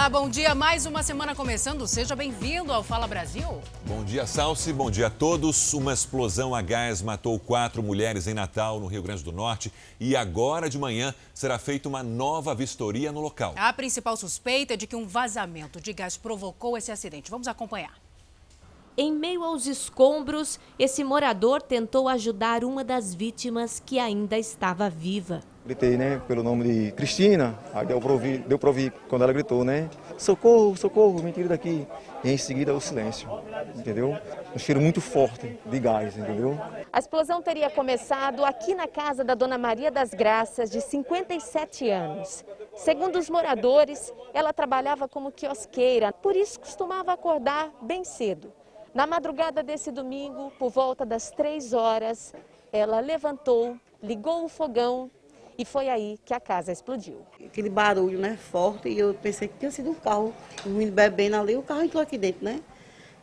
Olá, bom dia. Mais uma semana começando. Seja bem-vindo ao Fala Brasil. Bom dia, Salsi. Bom dia a todos. Uma explosão a gás matou quatro mulheres em Natal, no Rio Grande do Norte. E agora de manhã será feita uma nova vistoria no local. A principal suspeita é de que um vazamento de gás provocou esse acidente. Vamos acompanhar. Em meio aos escombros, esse morador tentou ajudar uma das vítimas que ainda estava viva. Gritei, né, pelo nome de Cristina, aí deu para ouvir, deu pra ouvir quando ela gritou, né, socorro, socorro, me tire daqui. E em seguida o silêncio, entendeu? Um cheiro muito forte de gás, entendeu? A explosão teria começado aqui na casa da Dona Maria das Graças, de 57 anos. Segundo os moradores, ela trabalhava como quiosqueira, por isso costumava acordar bem cedo. Na madrugada desse domingo, por volta das três horas, ela levantou, ligou o fogão e foi aí que a casa explodiu. Aquele barulho, né, forte, e eu pensei que tinha sido um carro, um menino bebendo ali, o carro entrou aqui dentro, né?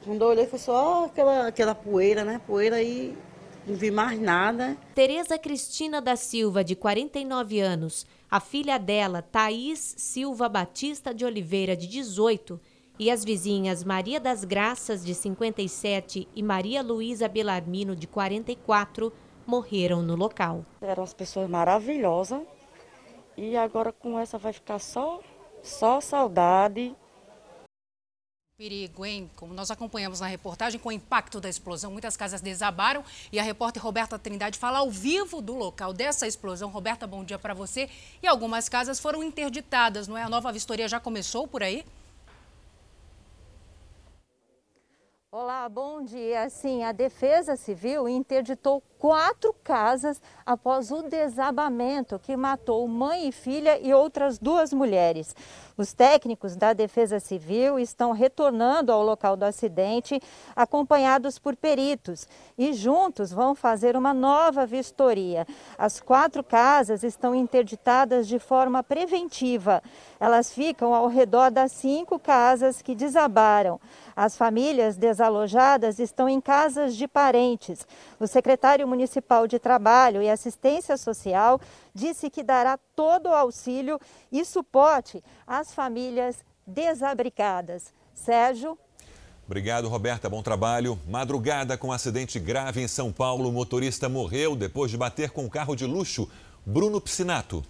Quando eu olhei, foi só aquela, aquela poeira, né, poeira e não vi mais nada. Tereza Cristina da Silva, de 49 anos, a filha dela, Thaís Silva Batista de Oliveira, de 18, e as vizinhas Maria das Graças, de 57, e Maria Luísa Belarmino, de 44, morreram no local. Eram as pessoas maravilhosas e agora com essa vai ficar só, só saudade. Perigo, hein? Como nós acompanhamos na reportagem, com o impacto da explosão, muitas casas desabaram e a repórter Roberta Trindade fala ao vivo do local dessa explosão. Roberta, bom dia para você. E algumas casas foram interditadas, não é? A nova vistoria já começou por aí? Olá, bom dia. Sim, a Defesa Civil interditou quatro casas após o desabamento que matou mãe e filha e outras duas mulheres. Os técnicos da Defesa Civil estão retornando ao local do acidente, acompanhados por peritos, e juntos vão fazer uma nova vistoria. As quatro casas estão interditadas de forma preventiva. Elas ficam ao redor das cinco casas que desabaram. As famílias desalojadas estão em casas de parentes. O secretário municipal de Trabalho e Assistência Social disse que dará todo o auxílio e suporte às famílias desabrigadas. Sérgio. Obrigado, Roberta. Bom trabalho. Madrugada com um acidente grave em São Paulo. O motorista morreu depois de bater com um carro de luxo. Bruno Piscinato.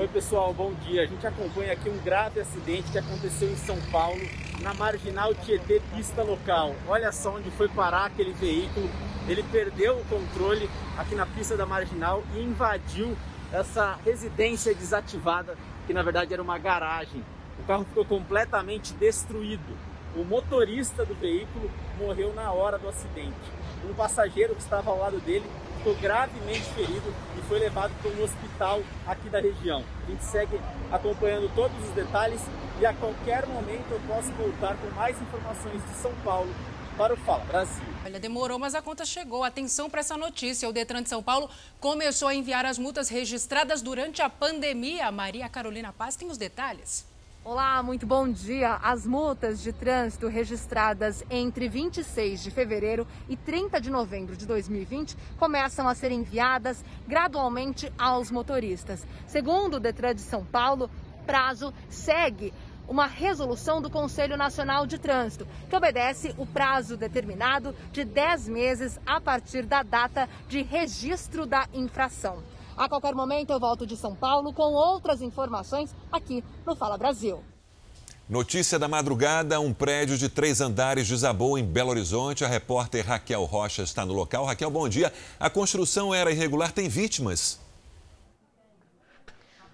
Oi, pessoal, bom dia. A gente acompanha aqui um grave acidente que aconteceu em São Paulo, na marginal Tietê, pista local. Olha só onde foi parar aquele veículo. Ele perdeu o controle aqui na pista da marginal e invadiu essa residência desativada, que na verdade era uma garagem. O carro ficou completamente destruído. O motorista do veículo morreu na hora do acidente. Um passageiro que estava ao lado dele ficou gravemente ferido e foi levado para um hospital aqui da região. A gente segue acompanhando todos os detalhes e a qualquer momento eu posso voltar com mais informações de São Paulo para o Fala Brasil. Olha, demorou, mas a conta chegou. Atenção para essa notícia. O Detran de São Paulo começou a enviar as multas registradas durante a pandemia. Maria Carolina Paz tem os detalhes. Olá, muito bom dia. As multas de trânsito registradas entre 26 de fevereiro e 30 de novembro de 2020 começam a ser enviadas gradualmente aos motoristas. Segundo o Detran de São Paulo, prazo segue uma resolução do Conselho Nacional de Trânsito, que obedece o prazo determinado de 10 meses a partir da data de registro da infração. A qualquer momento eu volto de São Paulo com outras informações aqui no Fala Brasil. Notícia da madrugada: um prédio de três andares desabou em Belo Horizonte. A repórter Raquel Rocha está no local. Raquel, bom dia. A construção era irregular, tem vítimas?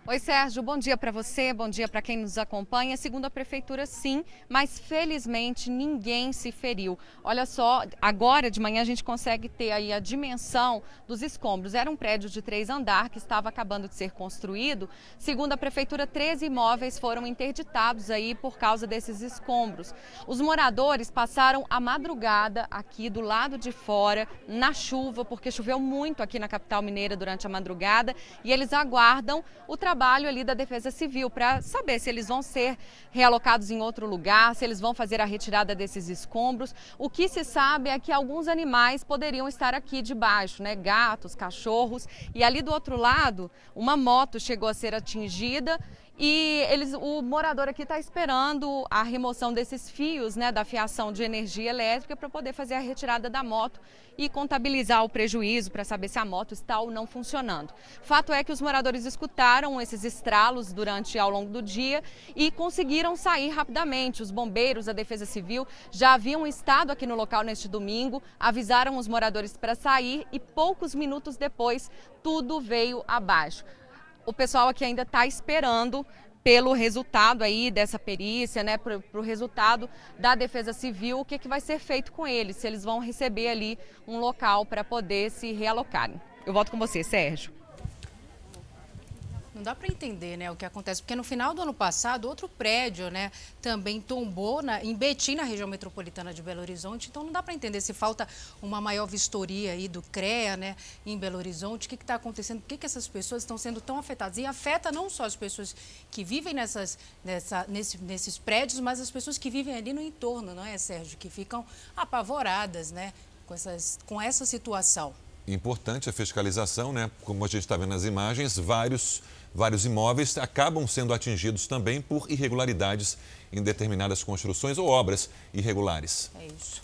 Oi, Sérgio, bom dia para você, bom dia para quem nos acompanha. Segundo a prefeitura, sim, mas felizmente ninguém se feriu. Olha só, agora de manhã a gente consegue ter aí a dimensão dos escombros. Era um prédio de três andares que estava acabando de ser construído. Segundo a prefeitura, 13 imóveis foram interditados aí por causa desses escombros. Os moradores passaram a madrugada aqui do lado de fora, na chuva, porque choveu muito aqui na capital mineira durante a madrugada, e eles aguardam o trabalho trabalho ali da Defesa Civil para saber se eles vão ser realocados em outro lugar, se eles vão fazer a retirada desses escombros. O que se sabe é que alguns animais poderiam estar aqui debaixo, né? Gatos, cachorros. E ali do outro lado, uma moto chegou a ser atingida E eles, o morador aqui está esperando a remoção desses fios né, da fiação de energia elétrica para poder fazer a retirada da moto e contabilizar o prejuízo para saber se a moto está ou não funcionando. Fato é que os moradores escutaram esses estralos durante ao longo do dia e conseguiram sair rapidamente. Os bombeiros, a Defesa Civil já haviam estado aqui no local neste domingo, avisaram os moradores para sair e poucos minutos depois tudo veio abaixo o pessoal aqui ainda está esperando pelo resultado aí dessa perícia, né, para o resultado da Defesa Civil, o que, que vai ser feito com eles, se eles vão receber ali um local para poder se realocarem. Eu volto com você, Sérgio. Não dá para entender né, o que acontece, porque no final do ano passado, outro prédio né, também tombou na, em Betim, na região metropolitana de Belo Horizonte. Então não dá para entender se falta uma maior vistoria aí do CREA né, em Belo Horizonte. O que está acontecendo? Por que, que essas pessoas estão sendo tão afetadas? E afeta não só as pessoas que vivem nessas, nessa, nesse, nesses prédios, mas as pessoas que vivem ali no entorno, não é, Sérgio? Que ficam apavoradas né, com, essas, com essa situação. Importante a fiscalização, né? Como a gente está vendo nas imagens, vários Vários imóveis acabam sendo atingidos também por irregularidades em determinadas construções ou obras irregulares. É isso.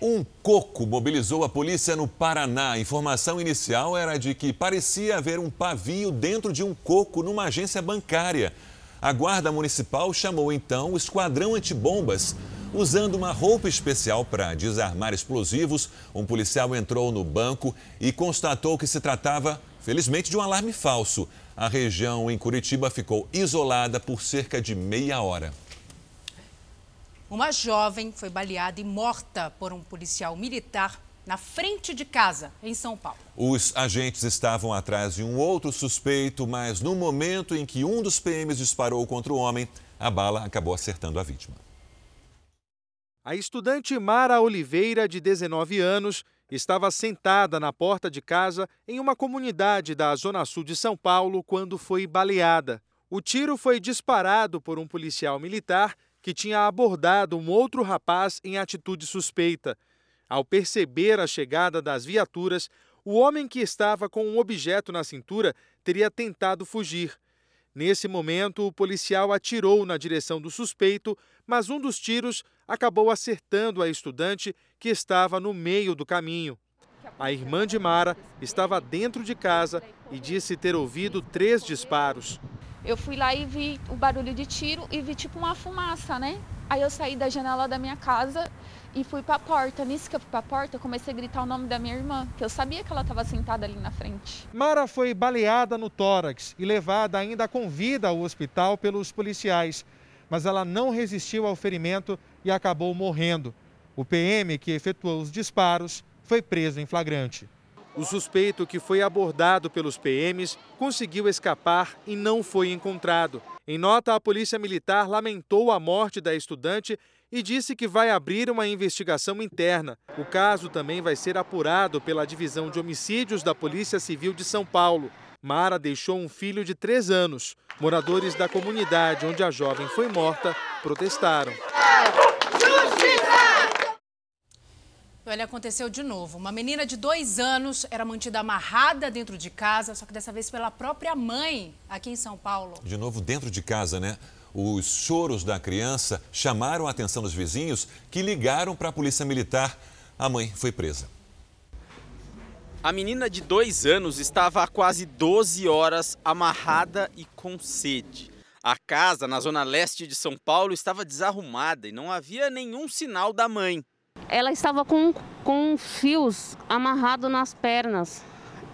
Um coco mobilizou a polícia no Paraná. A informação inicial era de que parecia haver um pavio dentro de um coco numa agência bancária. A Guarda Municipal chamou então o Esquadrão Antibombas. Usando uma roupa especial para desarmar explosivos, um policial entrou no banco e constatou que se tratava, felizmente, de um alarme falso a região em Curitiba ficou isolada por cerca de meia hora. Uma jovem foi baleada e morta por um policial militar na frente de casa, em São Paulo. Os agentes estavam atrás de um outro suspeito, mas no momento em que um dos PMs disparou contra o homem, a bala acabou acertando a vítima. A estudante Mara Oliveira, de 19 anos, estava sentada na porta de casa em uma comunidade da Zona Sul de São Paulo quando foi baleada. O tiro foi disparado por um policial militar que tinha abordado um outro rapaz em atitude suspeita. Ao perceber a chegada das viaturas, o homem que estava com um objeto na cintura teria tentado fugir. Nesse momento, o policial atirou na direção do suspeito, mas um dos tiros acabou acertando a estudante que estava no meio do caminho. A irmã de Mara estava dentro de casa e disse ter ouvido três disparos. Eu fui lá e vi o barulho de tiro e vi tipo uma fumaça, né? Aí eu saí da janela da minha casa e fui para a porta. Nisso que eu fui para a porta, comecei a gritar o nome da minha irmã, que eu sabia que ela estava sentada ali na frente. Mara foi baleada no tórax e levada ainda com vida ao hospital pelos policiais, mas ela não resistiu ao ferimento e acabou morrendo. O PM que efetuou os disparos foi preso em flagrante. O suspeito que foi abordado pelos PMs conseguiu escapar e não foi encontrado. Em nota, a Polícia Militar lamentou a morte da estudante e disse que vai abrir uma investigação interna. O caso também vai ser apurado pela Divisão de Homicídios da Polícia Civil de São Paulo. Mara deixou um filho de três anos. Moradores da comunidade onde a jovem foi morta protestaram. Olha, aconteceu de novo. Uma menina de dois anos era mantida amarrada dentro de casa, só que dessa vez pela própria mãe, aqui em São Paulo. De novo dentro de casa, né? Os choros da criança chamaram a atenção dos vizinhos que ligaram para a polícia militar. A mãe foi presa. A menina de dois anos estava há quase 12 horas amarrada e com sede. A casa, na zona leste de São Paulo, estava desarrumada e não havia nenhum sinal da mãe. Ela estava com, com fios amarrados nas pernas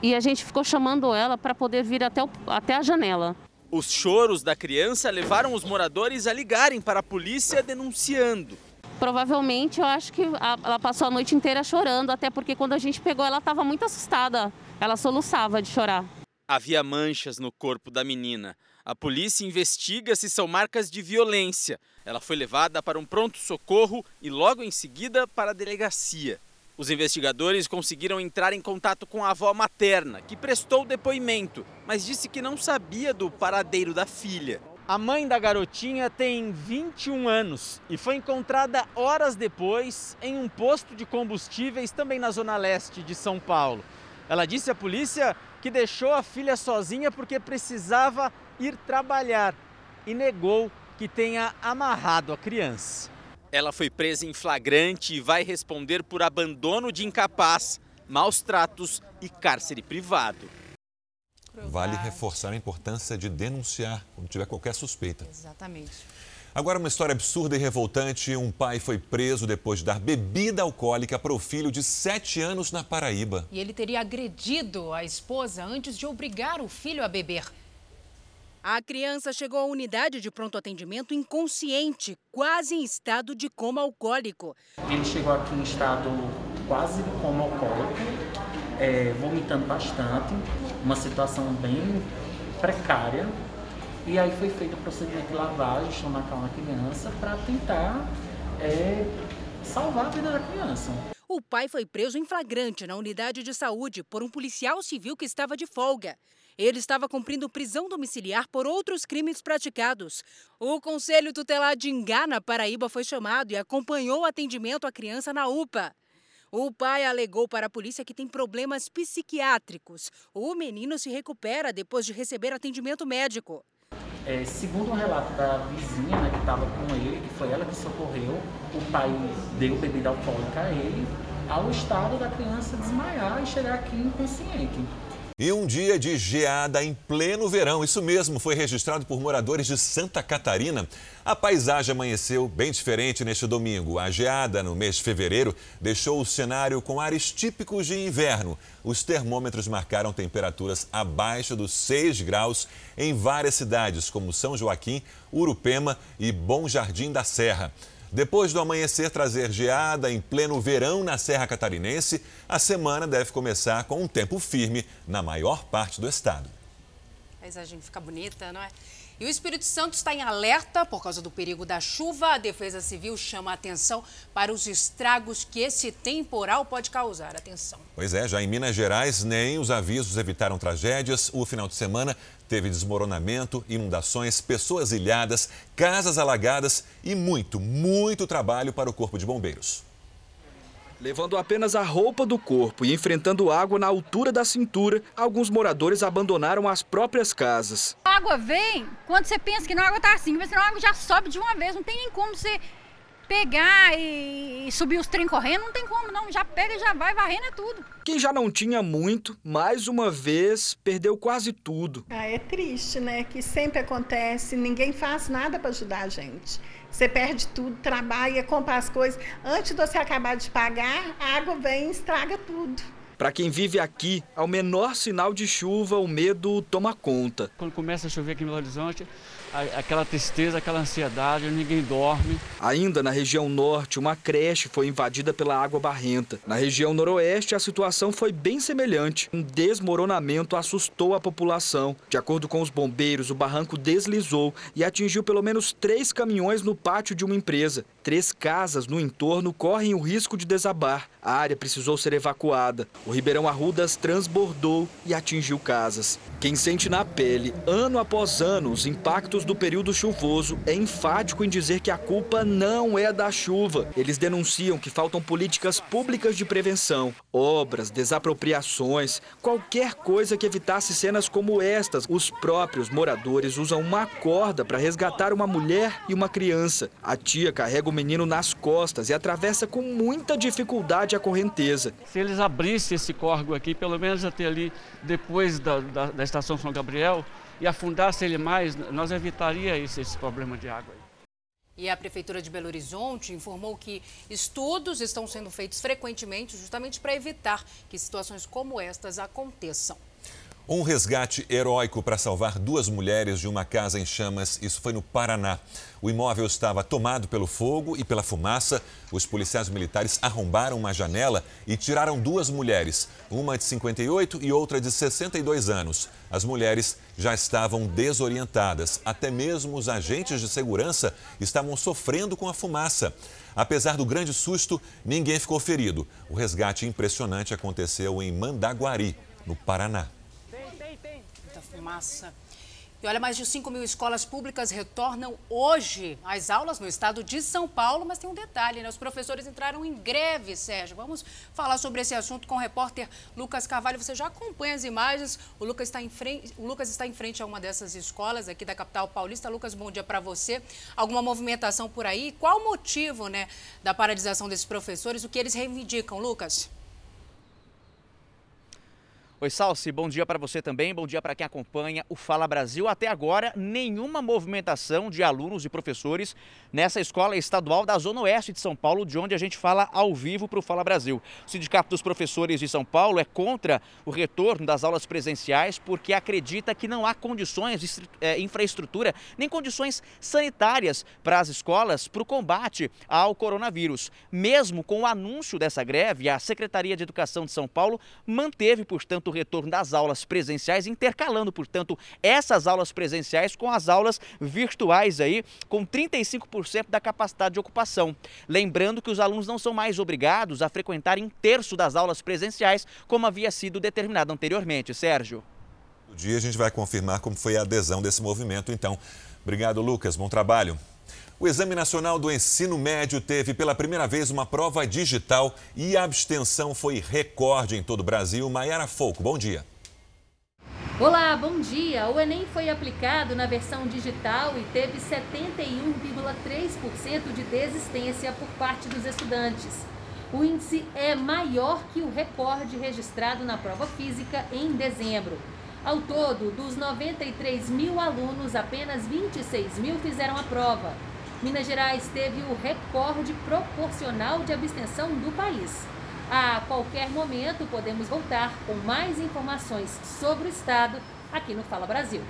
e a gente ficou chamando ela para poder vir até, o, até a janela. Os choros da criança levaram os moradores a ligarem para a polícia denunciando. Provavelmente eu acho que ela passou a noite inteira chorando, até porque quando a gente pegou ela estava muito assustada. Ela soluçava de chorar. Havia manchas no corpo da menina. A polícia investiga se são marcas de violência. Ela foi levada para um pronto-socorro e logo em seguida para a delegacia. Os investigadores conseguiram entrar em contato com a avó materna, que prestou depoimento, mas disse que não sabia do paradeiro da filha. A mãe da garotinha tem 21 anos e foi encontrada horas depois em um posto de combustíveis também na zona leste de São Paulo. Ela disse à polícia que deixou a filha sozinha porque precisava ir trabalhar. e negou que tenha amarrado a criança. Ela foi presa em flagrante e vai responder por abandono de incapaz, maus tratos e cárcere privado. Vale reforçar a importância de denunciar quando tiver qualquer suspeita. Exatamente. Agora, uma história absurda e revoltante. Um pai foi preso depois de dar bebida alcoólica para o filho de 7 anos na Paraíba. E ele teria agredido a esposa antes de obrigar o filho a beber. A criança chegou à unidade de pronto atendimento inconsciente, quase em estado de coma alcoólico. Ele chegou aqui em estado quase de coma alcoólico, é, vomitando bastante, uma situação bem precária. E aí foi feito o procedimento de lavagem estomacal na criança para tentar é, salvar a vida da criança. O pai foi preso em flagrante na unidade de saúde por um policial civil que estava de folga. Ele estava cumprindo prisão domiciliar por outros crimes praticados. O Conselho Tutelar de Ingá, na Paraíba, foi chamado e acompanhou o atendimento à criança na UPA. O pai alegou para a polícia que tem problemas psiquiátricos. O menino se recupera depois de receber atendimento médico. É, segundo o um relato da vizinha né, que estava com ele, que foi ela que socorreu, o pai deu bebida alcoólica a ele, ao estado da criança desmaiar e chegar aqui inconsciente. E um dia de geada em pleno verão, isso mesmo, foi registrado por moradores de Santa Catarina. A paisagem amanheceu bem diferente neste domingo. A geada no mês de fevereiro deixou o cenário com ares típicos de inverno. Os termômetros marcaram temperaturas abaixo dos 6 graus em várias cidades, como São Joaquim, Urupema e Bom Jardim da Serra. Depois do amanhecer trazer geada em pleno verão na Serra Catarinense, a semana deve começar com um tempo firme na maior parte do estado. A paisagem fica bonita, não é? E o Espírito Santo está em alerta por causa do perigo da chuva. A Defesa Civil chama a atenção para os estragos que esse temporal pode causar. Atenção. Pois é, já em Minas Gerais, nem os avisos evitaram tragédias. O final de semana teve desmoronamento, inundações, pessoas ilhadas, casas alagadas e muito, muito trabalho para o Corpo de Bombeiros. Levando apenas a roupa do corpo e enfrentando água na altura da cintura, alguns moradores abandonaram as próprias casas. A água vem quando você pensa que a água está assim, mas senão a água já sobe de uma vez, não tem nem como você pegar e subir os trem correndo, não tem como não, já pega e já vai varrendo é tudo. Quem já não tinha muito, mais uma vez perdeu quase tudo. Ah, é triste, né? Que sempre acontece, ninguém faz nada para ajudar a gente. Você perde tudo, trabalha, compra as coisas. Antes de você acabar de pagar, a água vem e estraga tudo. Para quem vive aqui, ao menor sinal de chuva, o medo toma conta. Quando começa a chover aqui no Horizonte, aquela tristeza, aquela ansiedade, ninguém dorme. Ainda na região norte, uma creche foi invadida pela água barrenta. Na região noroeste, a situação foi bem semelhante. Um desmoronamento assustou a população. De acordo com os bombeiros, o barranco deslizou e atingiu pelo menos três caminhões no pátio de uma empresa. Três casas no entorno correm o risco de desabar. A área precisou ser evacuada. O Ribeirão Arrudas transbordou e atingiu casas. Quem sente na pele, ano após ano, os impactos do período chuvoso é enfático em dizer que a culpa não é da chuva. Eles denunciam que faltam políticas públicas de prevenção, obras, desapropriações, qualquer coisa que evitasse cenas como estas. Os próprios moradores usam uma corda para resgatar uma mulher e uma criança. A tia carrega o menino nas costas e atravessa com muita dificuldade a correnteza. Se eles abrissem esse córrego aqui, pelo menos até ali, depois da, da, da estação São Gabriel, e afundasse ele mais, nós evitaria esse, esse problema de água. E a Prefeitura de Belo Horizonte informou que estudos estão sendo feitos frequentemente justamente para evitar que situações como estas aconteçam. Um resgate heróico para salvar duas mulheres de uma casa em chamas. Isso foi no Paraná. O imóvel estava tomado pelo fogo e pela fumaça. Os policiais militares arrombaram uma janela e tiraram duas mulheres, uma de 58 e outra de 62 anos. As mulheres já estavam desorientadas. Até mesmo os agentes de segurança estavam sofrendo com a fumaça. Apesar do grande susto, ninguém ficou ferido. O resgate impressionante aconteceu em Mandaguari, no Paraná fumaça. E olha, mais de 5 mil escolas públicas retornam hoje às aulas no estado de São Paulo, mas tem um detalhe, né? Os professores entraram em greve, Sérgio. Vamos falar sobre esse assunto com o repórter Lucas Carvalho. Você já acompanha as imagens. O Lucas está em frente, o Lucas está em frente a uma dessas escolas aqui da capital paulista. Lucas, bom dia para você. Alguma movimentação por aí? Qual o motivo, né, da paralisação desses professores? O que eles reivindicam, Lucas? Oi, Salsi, bom dia para você também, bom dia para quem acompanha o Fala Brasil. Até agora, nenhuma movimentação de alunos e professores nessa escola estadual da Zona Oeste de São Paulo, de onde a gente fala ao vivo para o Fala Brasil. O Sindicato dos Professores de São Paulo é contra o retorno das aulas presenciais porque acredita que não há condições de é, infraestrutura nem condições sanitárias para as escolas para o combate ao coronavírus. Mesmo com o anúncio dessa greve, a Secretaria de Educação de São Paulo manteve, portanto, o retorno das aulas presenciais, intercalando, portanto, essas aulas presenciais com as aulas virtuais aí, com 35% da capacidade de ocupação. Lembrando que os alunos não são mais obrigados a frequentarem um terço das aulas presenciais, como havia sido determinado anteriormente. Sérgio. No dia a gente vai confirmar como foi a adesão desse movimento, então. Obrigado, Lucas. Bom trabalho. O Exame Nacional do Ensino Médio teve pela primeira vez uma prova digital e a abstenção foi recorde em todo o Brasil. Maiara Folco, bom dia. Olá, bom dia. O Enem foi aplicado na versão digital e teve 71,3% de desistência por parte dos estudantes. O índice é maior que o recorde registrado na prova física em dezembro. Ao todo, dos 93 mil alunos, apenas 26 mil fizeram a prova. Minas Gerais teve o recorde proporcional de abstenção do país. A qualquer momento podemos voltar com mais informações sobre o estado aqui no Fala Brasil.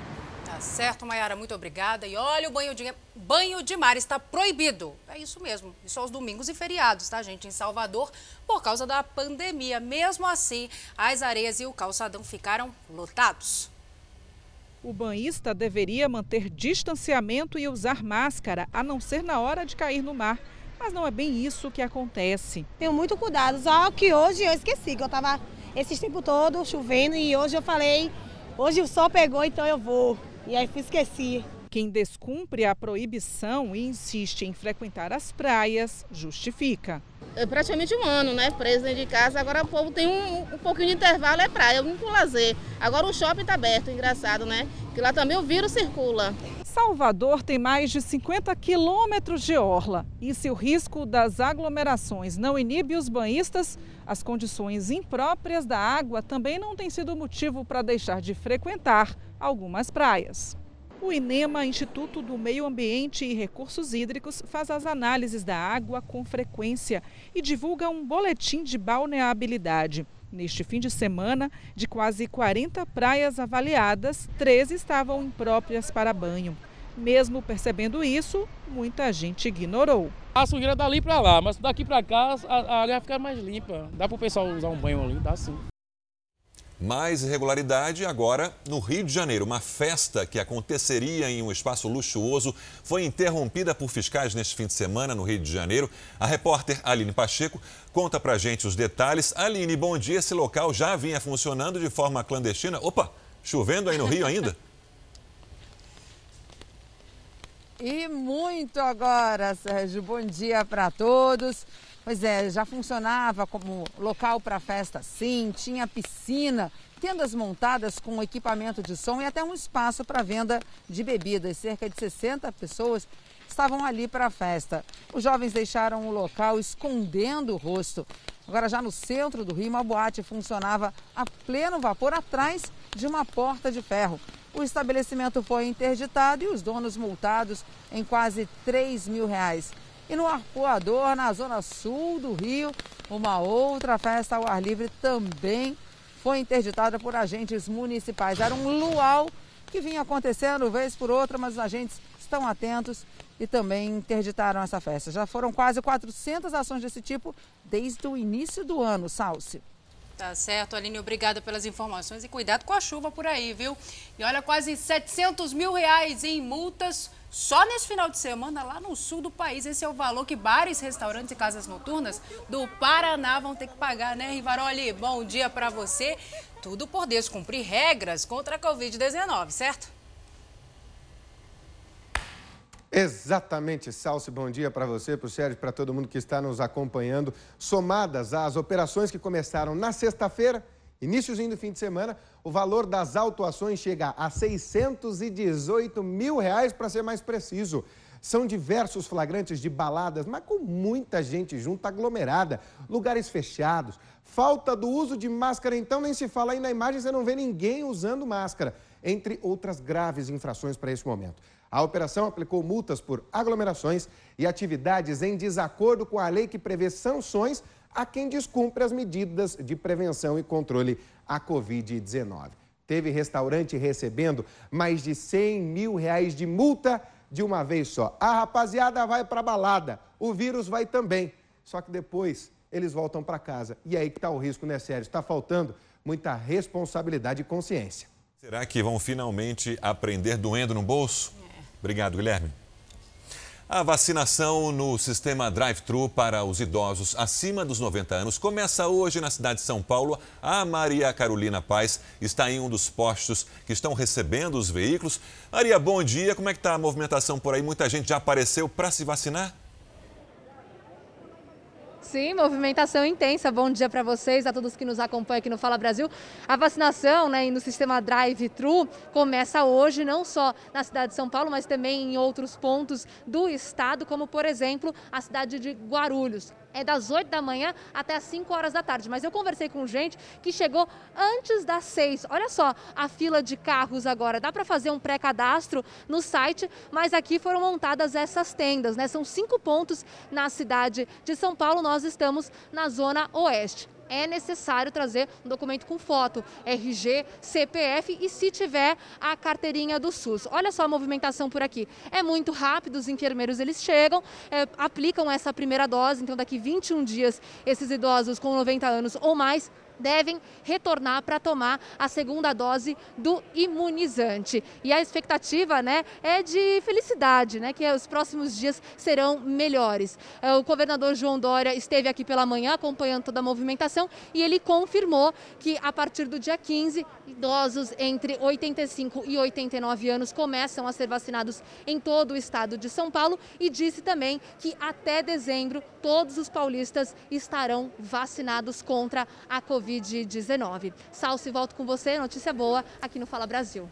Tá certo, Mayara, muito obrigada. E olha, o banho de, banho de mar está proibido. É isso mesmo, e só os domingos e feriados, tá, gente? Em Salvador, por causa da pandemia. Mesmo assim, as areias e o calçadão ficaram lotados. O banhista deveria manter distanciamento e usar máscara, a não ser na hora de cair no mar. Mas não é bem isso que acontece. Tenho muito cuidado, só que hoje eu esqueci, que eu estava esse tempo todo chovendo e hoje eu falei, hoje o sol pegou, então eu vou. E aí esqueci. Quem descumpre a proibição e insiste em frequentar as praias, justifica. É praticamente um ano, né? Preso dentro de casa. Agora o povo tem um, um pouquinho de intervalo, é praia, um com lazer. Agora o shopping está aberto, engraçado, né? Que lá também o vírus circula. Salvador tem mais de 50 quilômetros de orla. E se o risco das aglomerações não inibe os banhistas, as condições impróprias da água também não têm sido motivo para deixar de frequentar algumas praias. O INEMA, Instituto do Meio Ambiente e Recursos Hídricos, faz as análises da água com frequência e divulga um boletim de balneabilidade. Neste fim de semana, de quase 40 praias avaliadas, 13 estavam impróprias para banho. Mesmo percebendo isso, muita gente ignorou. A sujeira dali para lá, mas daqui para cá a área vai ficar mais limpa. Dá para o pessoal usar um banho ali, dá sim. Mais irregularidade agora no Rio de Janeiro. Uma festa que aconteceria em um espaço luxuoso foi interrompida por fiscais neste fim de semana no Rio de Janeiro. A repórter Aline Pacheco conta pra gente os detalhes. Aline, bom dia. Esse local já vinha funcionando de forma clandestina. Opa, chovendo aí no Rio ainda? E muito agora, Sérgio. Bom dia para todos. Pois é, já funcionava como local para festa sim, tinha piscina, tendas montadas com equipamento de som e até um espaço para venda de bebidas. Cerca de 60 pessoas estavam ali para a festa. Os jovens deixaram o local escondendo o rosto. Agora, já no centro do Rio, uma boate funcionava a pleno vapor atrás de uma porta de ferro. O estabelecimento foi interditado e os donos multados em quase 3 mil reais. E no Arpoador, na zona sul do Rio, uma outra festa ao ar livre também foi interditada por agentes municipais. Era um luau que vinha acontecendo vez por outra, mas os agentes estão atentos e também interditaram essa festa. Já foram quase 400 ações desse tipo desde o início do ano, Salsi. Tá certo, Aline, obrigada pelas informações e cuidado com a chuva por aí, viu? E olha, quase 700 mil reais em multas só nesse final de semana lá no sul do país. Esse é o valor que bares, restaurantes e casas noturnas do Paraná vão ter que pagar, né, Rivaroli? Bom dia para você. Tudo por descumprir regras contra a Covid-19, certo? Exatamente, Salsi. Bom dia para você, para o Sérgio, para todo mundo que está nos acompanhando. Somadas às operações que começaram na sexta-feira, iníciozinho do fim de semana, o valor das autuações chega a 618 mil reais, para ser mais preciso. São diversos flagrantes de baladas, mas com muita gente junto, aglomerada, lugares fechados. Falta do uso de máscara, então nem se fala aí na imagem, você não vê ninguém usando máscara, entre outras graves infrações para esse momento. A operação aplicou multas por aglomerações e atividades em desacordo com a lei que prevê sanções a quem descumpre as medidas de prevenção e controle à Covid-19. Teve restaurante recebendo mais de 100 mil reais de multa de uma vez só. A rapaziada vai para balada, o vírus vai também. Só que depois eles voltam para casa. E aí que está o risco, né, Sérgio? Está faltando muita responsabilidade e consciência. Será que vão finalmente aprender doendo no bolso? Obrigado, Guilherme. A vacinação no sistema drive-thru para os idosos acima dos 90 anos começa hoje na cidade de São Paulo. A Maria Carolina Paz está em um dos postos que estão recebendo os veículos. Maria, bom dia. Como é que está a movimentação por aí? Muita gente já apareceu para se vacinar? Sim, movimentação intensa. Bom dia para vocês, a todos que nos acompanham aqui no Fala Brasil. A vacinação né, no sistema drive-thru começa hoje, não só na cidade de São Paulo, mas também em outros pontos do estado, como por exemplo a cidade de Guarulhos é das 8 da manhã até as 5 horas da tarde. Mas eu conversei com gente que chegou antes das 6. Olha só a fila de carros agora. Dá para fazer um pré-cadastro no site, mas aqui foram montadas essas tendas, né? São cinco pontos na cidade de São Paulo. Nós estamos na zona oeste é necessário trazer um documento com foto, RG, CPF e se tiver a carteirinha do SUS. Olha só a movimentação por aqui. É muito rápido, os enfermeiros eles chegam, é, aplicam essa primeira dose, então daqui 21 dias esses idosos com 90 anos ou mais devem retornar para tomar a segunda dose do imunizante. E a expectativa né, é de felicidade, né, que os próximos dias serão melhores. É, o governador João Dória esteve aqui pela manhã acompanhando toda a movimentação e ele confirmou que a partir do dia 15, idosos entre 85 e 89 anos começam a ser vacinados em todo o estado de São Paulo e disse também que até dezembro todos os paulistas estarão vacinados contra a Covid. Covid-19. Salsi, volto com você. Notícia boa aqui no Fala Brasil.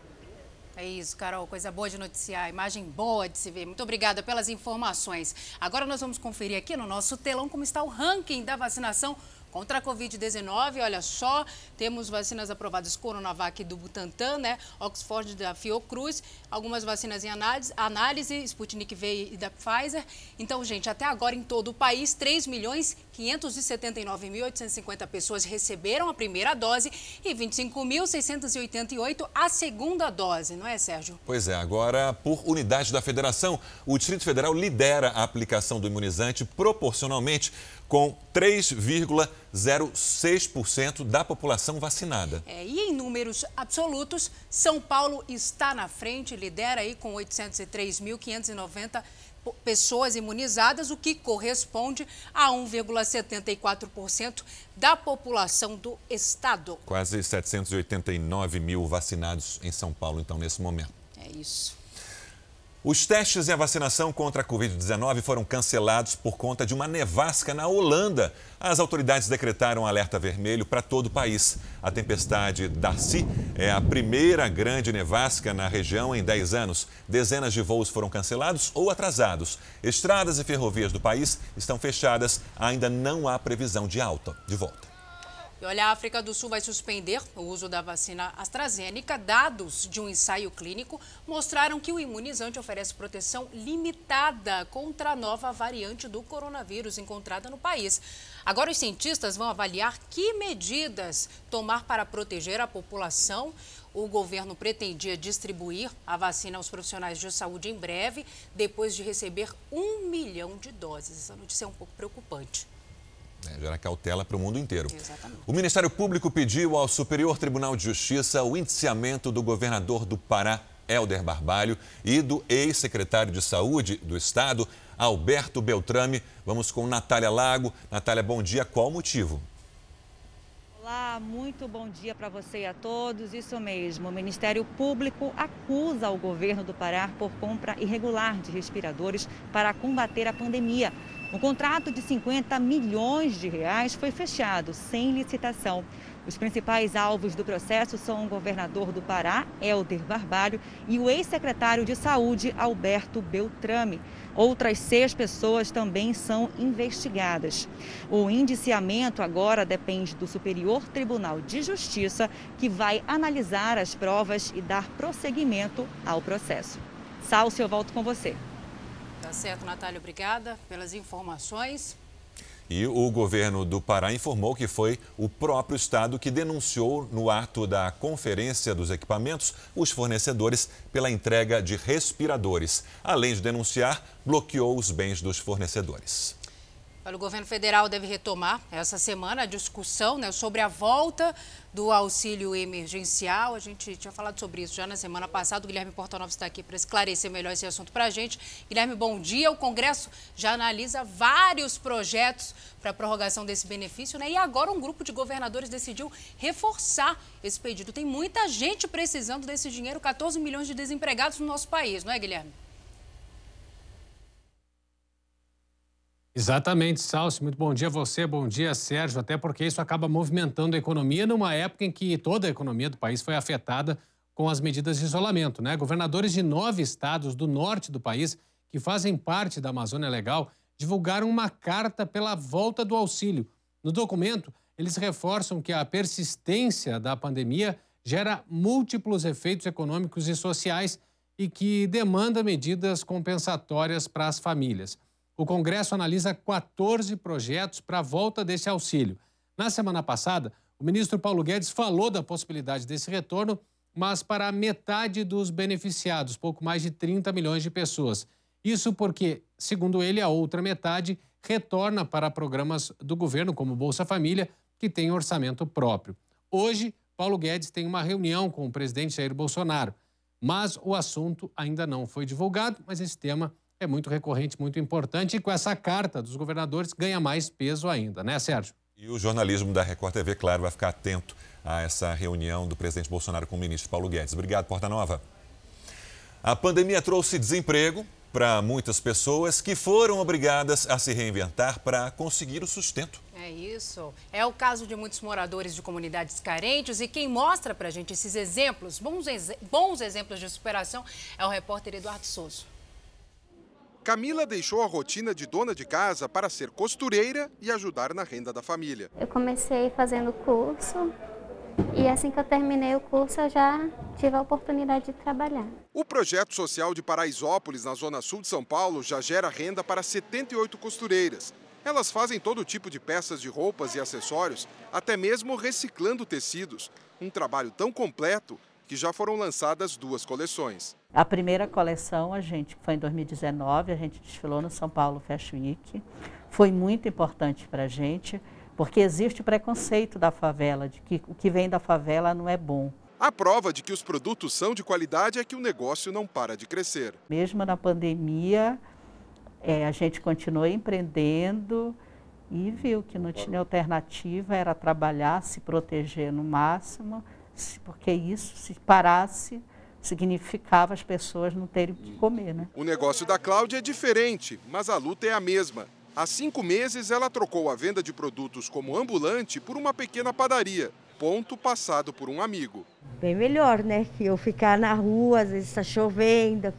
É isso, Carol. Coisa boa de noticiar, imagem boa de se ver. Muito obrigada pelas informações. Agora nós vamos conferir aqui no nosso telão como está o ranking da vacinação contra a Covid-19. Olha só, temos vacinas aprovadas Coronavac do Butantan, né? Oxford da Fiocruz, algumas vacinas em análise, análise Sputnik V e da Pfizer. Então, gente, até agora em todo o país, 3 milhões 579.850 pessoas receberam a primeira dose e 25.688 a segunda dose, não é, Sérgio? Pois é, agora, por unidade da federação, o Distrito Federal lidera a aplicação do imunizante proporcionalmente com 3,06% da população vacinada. É, e em números absolutos, São Paulo está na frente, lidera aí com 803.590 pessoas imunizadas, o que corresponde a 1,74% da população do estado. Quase 789 mil vacinados em São Paulo, então, nesse momento. É isso. Os testes e a vacinação contra a Covid-19 foram cancelados por conta de uma nevasca na Holanda. As autoridades decretaram alerta vermelho para todo o país. A tempestade Darcy é a primeira grande nevasca na região em 10 anos. Dezenas de voos foram cancelados ou atrasados. Estradas e ferrovias do país estão fechadas. Ainda não há previsão de alta de volta. E olha, a África do Sul vai suspender o uso da vacina AstraZeneca. Dados de um ensaio clínico mostraram que o imunizante oferece proteção limitada contra a nova variante do coronavírus encontrada no país. Agora, os cientistas vão avaliar que medidas tomar para proteger a população. O governo pretendia distribuir a vacina aos profissionais de saúde em breve, depois de receber um milhão de doses. Essa notícia é um pouco preocupante. É, gera cautela para o mundo inteiro. Exatamente. O Ministério Público pediu ao Superior Tribunal de Justiça o indiciamento do governador do Pará, Helder Barbalho, e do ex-secretário de Saúde do Estado, Alberto Beltrame. Vamos com Natália Lago. Natália, bom dia. Qual o motivo? Olá, muito bom dia para você e a todos. Isso mesmo, o Ministério Público acusa o governo do Pará por compra irregular de respiradores para combater a pandemia. Um contrato de 50 milhões de reais foi fechado sem licitação. Os principais alvos do processo são o governador do Pará, Helder Barbalho, e o ex-secretário de Saúde, Alberto Beltrame. Outras seis pessoas também são investigadas. O indiciamento agora depende do Superior Tribunal de Justiça, que vai analisar as provas e dar prosseguimento ao processo. Salcio, eu volto com você. Certo, Natália, obrigada pelas informações. E o governo do Pará informou que foi o próprio estado que denunciou no ato da conferência dos equipamentos os fornecedores pela entrega de respiradores. Além de denunciar, bloqueou os bens dos fornecedores. O governo federal deve retomar essa semana a discussão né, sobre a volta do auxílio emergencial. A gente tinha falado sobre isso já na semana passada. O Guilherme Portanova está aqui para esclarecer melhor esse assunto para a gente. Guilherme, bom dia. O Congresso já analisa vários projetos para a prorrogação desse benefício, né? E agora um grupo de governadores decidiu reforçar esse pedido. Tem muita gente precisando desse dinheiro, 14 milhões de desempregados no nosso país, não é, Guilherme? Exatamente, Salsi. Muito bom dia a você, bom dia, Sérgio. Até porque isso acaba movimentando a economia numa época em que toda a economia do país foi afetada com as medidas de isolamento. Né? Governadores de nove estados do norte do país, que fazem parte da Amazônia Legal, divulgaram uma carta pela volta do auxílio. No documento, eles reforçam que a persistência da pandemia gera múltiplos efeitos econômicos e sociais e que demanda medidas compensatórias para as famílias o Congresso analisa 14 projetos para a volta desse auxílio. Na semana passada, o ministro Paulo Guedes falou da possibilidade desse retorno, mas para metade dos beneficiados, pouco mais de 30 milhões de pessoas. Isso porque, segundo ele, a outra metade retorna para programas do governo, como Bolsa Família, que tem orçamento próprio. Hoje, Paulo Guedes tem uma reunião com o presidente Jair Bolsonaro, mas o assunto ainda não foi divulgado, mas esse tema é muito recorrente, muito importante, e com essa carta dos governadores ganha mais peso ainda, né, Sérgio? E o jornalismo da Record TV, claro, vai ficar atento a essa reunião do presidente Bolsonaro com o ministro Paulo Guedes. Obrigado, Porta Nova. A pandemia trouxe desemprego para muitas pessoas que foram obrigadas a se reinventar para conseguir o sustento. É isso. É o caso de muitos moradores de comunidades carentes e quem mostra para a gente esses exemplos, bons, ex bons exemplos de superação, é o repórter Eduardo Souza. Camila deixou a rotina de dona de casa para ser costureira e ajudar na renda da família. Eu comecei fazendo curso e assim que eu terminei o curso eu já tive a oportunidade de trabalhar. O projeto social de Paraisópolis, na zona sul de São Paulo, já gera renda para 78 costureiras. Elas fazem todo tipo de peças de roupas e acessórios, até mesmo reciclando tecidos. Um trabalho tão completo que já foram lançadas duas coleções. A primeira coleção, a gente foi em 2019, a gente desfilou no São Paulo Fashion Week. Foi muito importante para a gente, porque existe preconceito da favela, de que o que vem da favela não é bom. A prova de que os produtos são de qualidade é que o negócio não para de crescer. Mesmo na pandemia, é, a gente continuou empreendendo e viu que não tinha alternativa, era trabalhar, se proteger no máximo, porque isso, se parasse, significava as pessoas não terem o que comer. Né? O negócio da Cláudia é diferente, mas a luta é a mesma. Há cinco meses, ela trocou a venda de produtos como ambulante por uma pequena padaria, ponto passado por um amigo. Bem melhor, né? Que eu ficar na rua, às vezes está chovendo,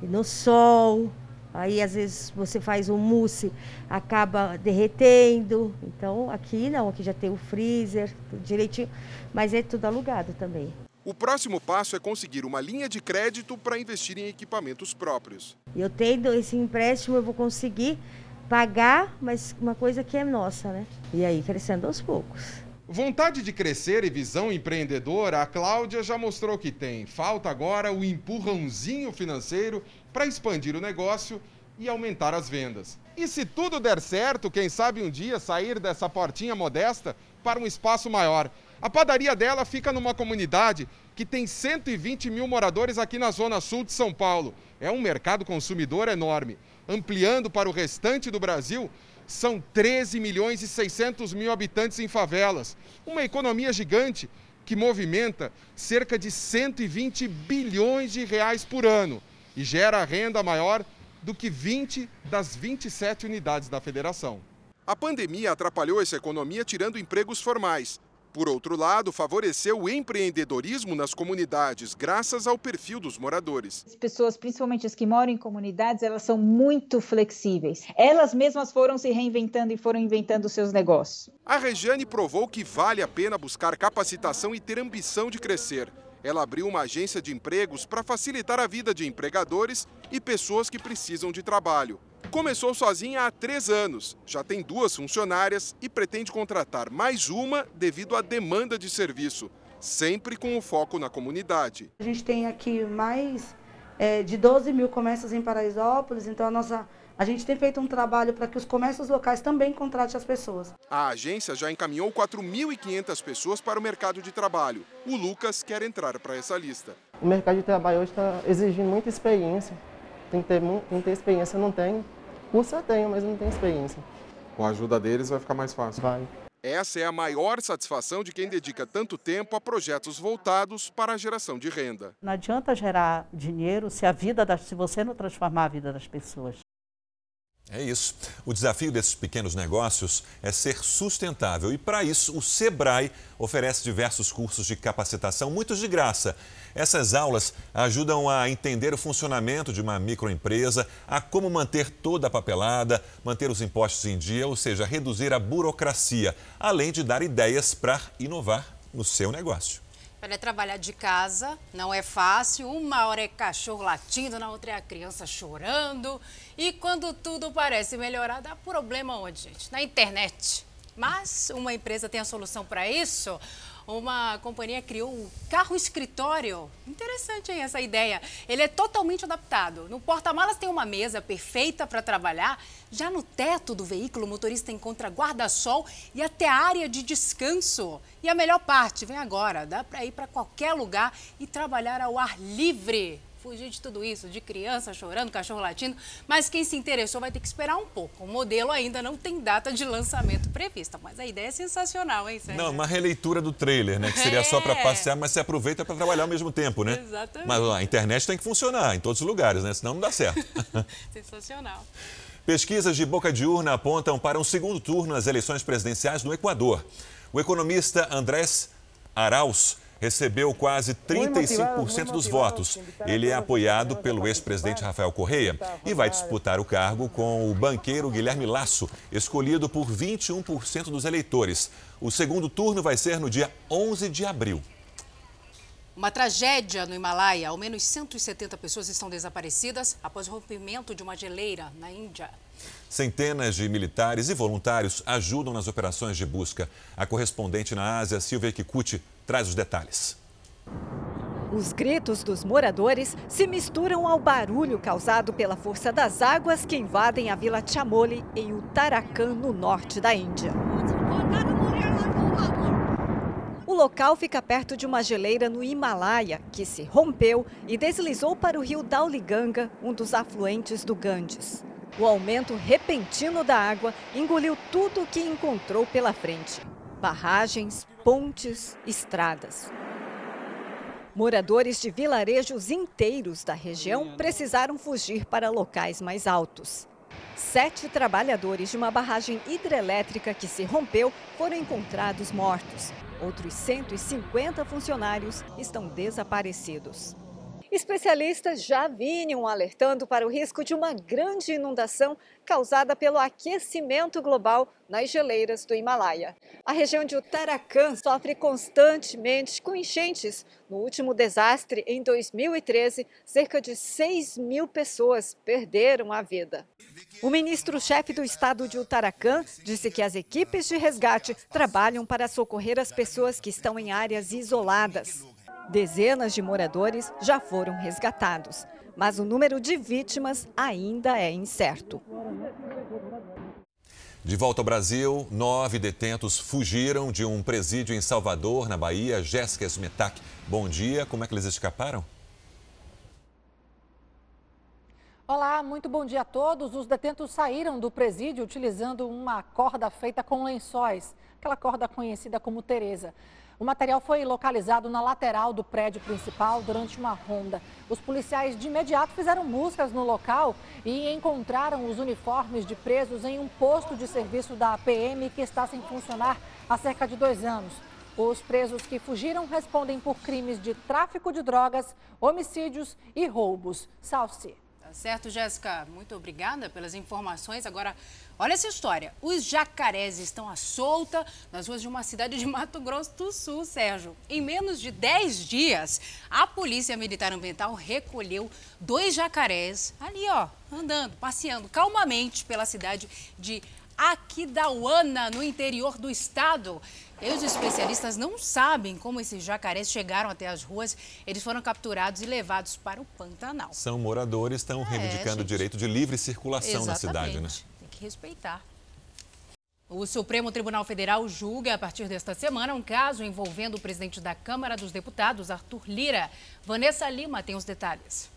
no sol, aí às vezes você faz um mousse, acaba derretendo. Então aqui não, aqui já tem o freezer, tudo direitinho, mas é tudo alugado também. O próximo passo é conseguir uma linha de crédito para investir em equipamentos próprios. Eu tendo esse empréstimo, eu vou conseguir pagar, mas uma coisa que é nossa, né? E aí crescendo aos poucos. Vontade de crescer e visão empreendedora, a Cláudia já mostrou que tem. Falta agora o empurrãozinho financeiro para expandir o negócio e aumentar as vendas. E se tudo der certo, quem sabe um dia sair dessa portinha modesta para um espaço maior. A padaria dela fica numa comunidade que tem 120 mil moradores aqui na zona sul de São Paulo. É um mercado consumidor enorme. Ampliando para o restante do Brasil, São 13 milhões e 600 mil habitantes em favelas. Uma economia gigante que movimenta cerca de 120 bilhões de reais por ano e gera renda maior do que 20 das 27 unidades da federação. A pandemia atrapalhou essa economia tirando empregos formais. Por outro lado, favoreceu o empreendedorismo nas comunidades, graças ao perfil dos moradores. As pessoas, principalmente as que moram em comunidades, elas são muito flexíveis. Elas mesmas foram se reinventando e foram inventando seus negócios. A Regiane provou que vale a pena buscar capacitação e ter ambição de crescer. Ela abriu uma agência de empregos para facilitar a vida de empregadores e pessoas que precisam de trabalho. Começou sozinha há três anos, já tem duas funcionárias e pretende contratar mais uma devido à demanda de serviço, sempre com o foco na comunidade. A gente tem aqui mais é, de 12 mil comércios em Paraisópolis, então a nossa a gente tem feito um trabalho para que os comércios locais também contratem as pessoas. A agência já encaminhou 4.500 pessoas para o mercado de trabalho. O Lucas quer entrar para essa lista. O mercado de trabalho hoje está exigindo muita experiência. Tem que ter, tem que ter experiência, não tenho. Curso eu tenho, mas não tenho experiência. Com a ajuda deles vai ficar mais fácil. Vai. Essa é a maior satisfação de quem dedica tanto tempo a projetos voltados para a geração de renda. Não adianta gerar dinheiro se a vida das, se você não transformar a vida das pessoas. É isso. O desafio desses pequenos negócios é ser sustentável e, para isso, o Sebrae oferece diversos cursos de capacitação, muitos de graça. Essas aulas ajudam a entender o funcionamento de uma microempresa, a como manter toda a papelada, manter os impostos em dia, ou seja, reduzir a burocracia, além de dar ideias para inovar no seu negócio. Para trabalhar de casa não é fácil. Uma hora é cachorro latindo, na outra é a criança chorando. E quando tudo parece melhorar, dá problema onde, gente? Na internet. Mas uma empresa tem a solução para isso uma companhia criou um carro escritório. Interessante hein, essa ideia. Ele é totalmente adaptado. No porta-malas tem uma mesa perfeita para trabalhar. Já no teto do veículo, o motorista encontra guarda-sol e até área de descanso. E a melhor parte, vem agora, dá para ir para qualquer lugar e trabalhar ao ar livre fugir de tudo isso, de criança chorando, cachorro latindo, mas quem se interessou vai ter que esperar um pouco. O modelo ainda não tem data de lançamento prevista, mas a ideia é sensacional, hein, Sérgio? Não, uma releitura do trailer, né? Que seria é. só para passear, mas se aproveita para trabalhar ao mesmo tempo, né? Exatamente. Mas ó, a internet tem que funcionar em todos os lugares, né? Senão não dá certo. Sensacional. Pesquisas de boca de urna apontam para um segundo turno nas eleições presidenciais no Equador. O economista Andrés Arauz recebeu quase 35% dos votos. Ele é apoiado pelo ex-presidente Rafael Correia e vai disputar o cargo com o banqueiro Guilherme Lasso, escolhido por 21% dos eleitores. O segundo turno vai ser no dia 11 de abril. Uma tragédia no Himalaia. Ao menos 170 pessoas estão desaparecidas após o rompimento de uma geleira na Índia. Centenas de militares e voluntários ajudam nas operações de busca. A correspondente na Ásia, Silvia Kikuchi, traz os detalhes. Os gritos dos moradores se misturam ao barulho causado pela força das águas que invadem a vila Chamoli, em Uttarakhand, no norte da Índia. O local fica perto de uma geleira no Himalaia, que se rompeu e deslizou para o rio Dauliganga, um dos afluentes do Ganges. O aumento repentino da água engoliu tudo o que encontrou pela frente: barragens, pontes, estradas. Moradores de vilarejos inteiros da região precisaram fugir para locais mais altos. Sete trabalhadores de uma barragem hidrelétrica que se rompeu foram encontrados mortos. Outros 150 funcionários estão desaparecidos. Especialistas já vinham alertando para o risco de uma grande inundação causada pelo aquecimento global nas geleiras do Himalaia. A região de Uttarakhand sofre constantemente com enchentes. No último desastre, em 2013, cerca de 6 mil pessoas perderam a vida. O ministro-chefe do estado de Uttarakhand disse que as equipes de resgate trabalham para socorrer as pessoas que estão em áreas isoladas. Dezenas de moradores já foram resgatados, mas o número de vítimas ainda é incerto. De volta ao Brasil, nove detentos fugiram de um presídio em Salvador, na Bahia. Jéssica Smetak, bom dia. Como é que eles escaparam? Olá, muito bom dia a todos. Os detentos saíram do presídio utilizando uma corda feita com lençóis, aquela corda conhecida como Tereza. O material foi localizado na lateral do prédio principal durante uma ronda. Os policiais de imediato fizeram buscas no local e encontraram os uniformes de presos em um posto de serviço da PM que está sem funcionar há cerca de dois anos. Os presos que fugiram respondem por crimes de tráfico de drogas, homicídios e roubos. Salve-se. Tá certo, Jéssica. Muito obrigada pelas informações. Agora, olha essa história. Os jacarés estão à solta nas ruas de uma cidade de Mato Grosso do Sul, Sérgio. Em menos de 10 dias, a Polícia Militar Ambiental recolheu dois jacarés ali, ó, andando, passeando calmamente pela cidade de Aquidauana, no interior do estado. E os especialistas não sabem como esses jacarés chegaram até as ruas. Eles foram capturados e levados para o Pantanal. São moradores, estão é, reivindicando o direito de livre circulação Exatamente. na cidade, né? Tem que respeitar. O Supremo Tribunal Federal julga a partir desta semana um caso envolvendo o presidente da Câmara dos Deputados, Arthur Lira. Vanessa Lima tem os detalhes.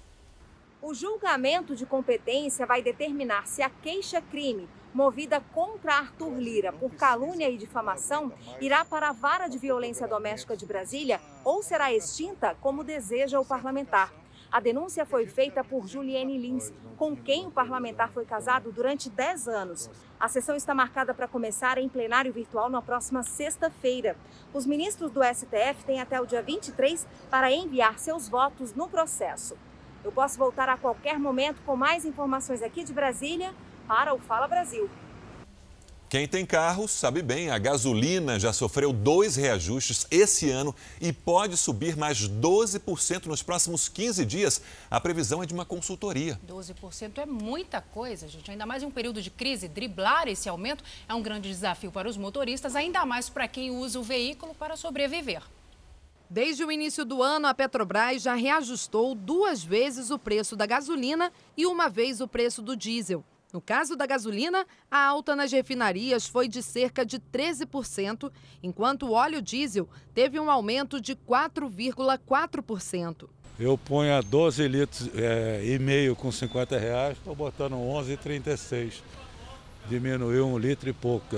O julgamento de competência vai determinar se a queixa-crime movida contra Arthur Lira por calúnia e difamação irá para a vara de violência doméstica de Brasília ou será extinta, como deseja o parlamentar. A denúncia foi feita por Juliane Lins, com quem o parlamentar foi casado durante 10 anos. A sessão está marcada para começar em plenário virtual na próxima sexta-feira. Os ministros do STF têm até o dia 23 para enviar seus votos no processo. Eu posso voltar a qualquer momento com mais informações aqui de Brasília para o Fala Brasil. Quem tem carro sabe bem, a gasolina já sofreu dois reajustes esse ano e pode subir mais 12% nos próximos 15 dias. A previsão é de uma consultoria. 12% é muita coisa, gente. Ainda mais em um período de crise, driblar esse aumento é um grande desafio para os motoristas, ainda mais para quem usa o veículo para sobreviver. Desde o início do ano, a Petrobras já reajustou duas vezes o preço da gasolina e uma vez o preço do diesel. No caso da gasolina, a alta nas refinarias foi de cerca de 13%, enquanto o óleo diesel teve um aumento de 4,4%. Eu ponho a 12 litros é, e meio com 50 reais, estou botando 11,36. Diminuiu um litro e pouco.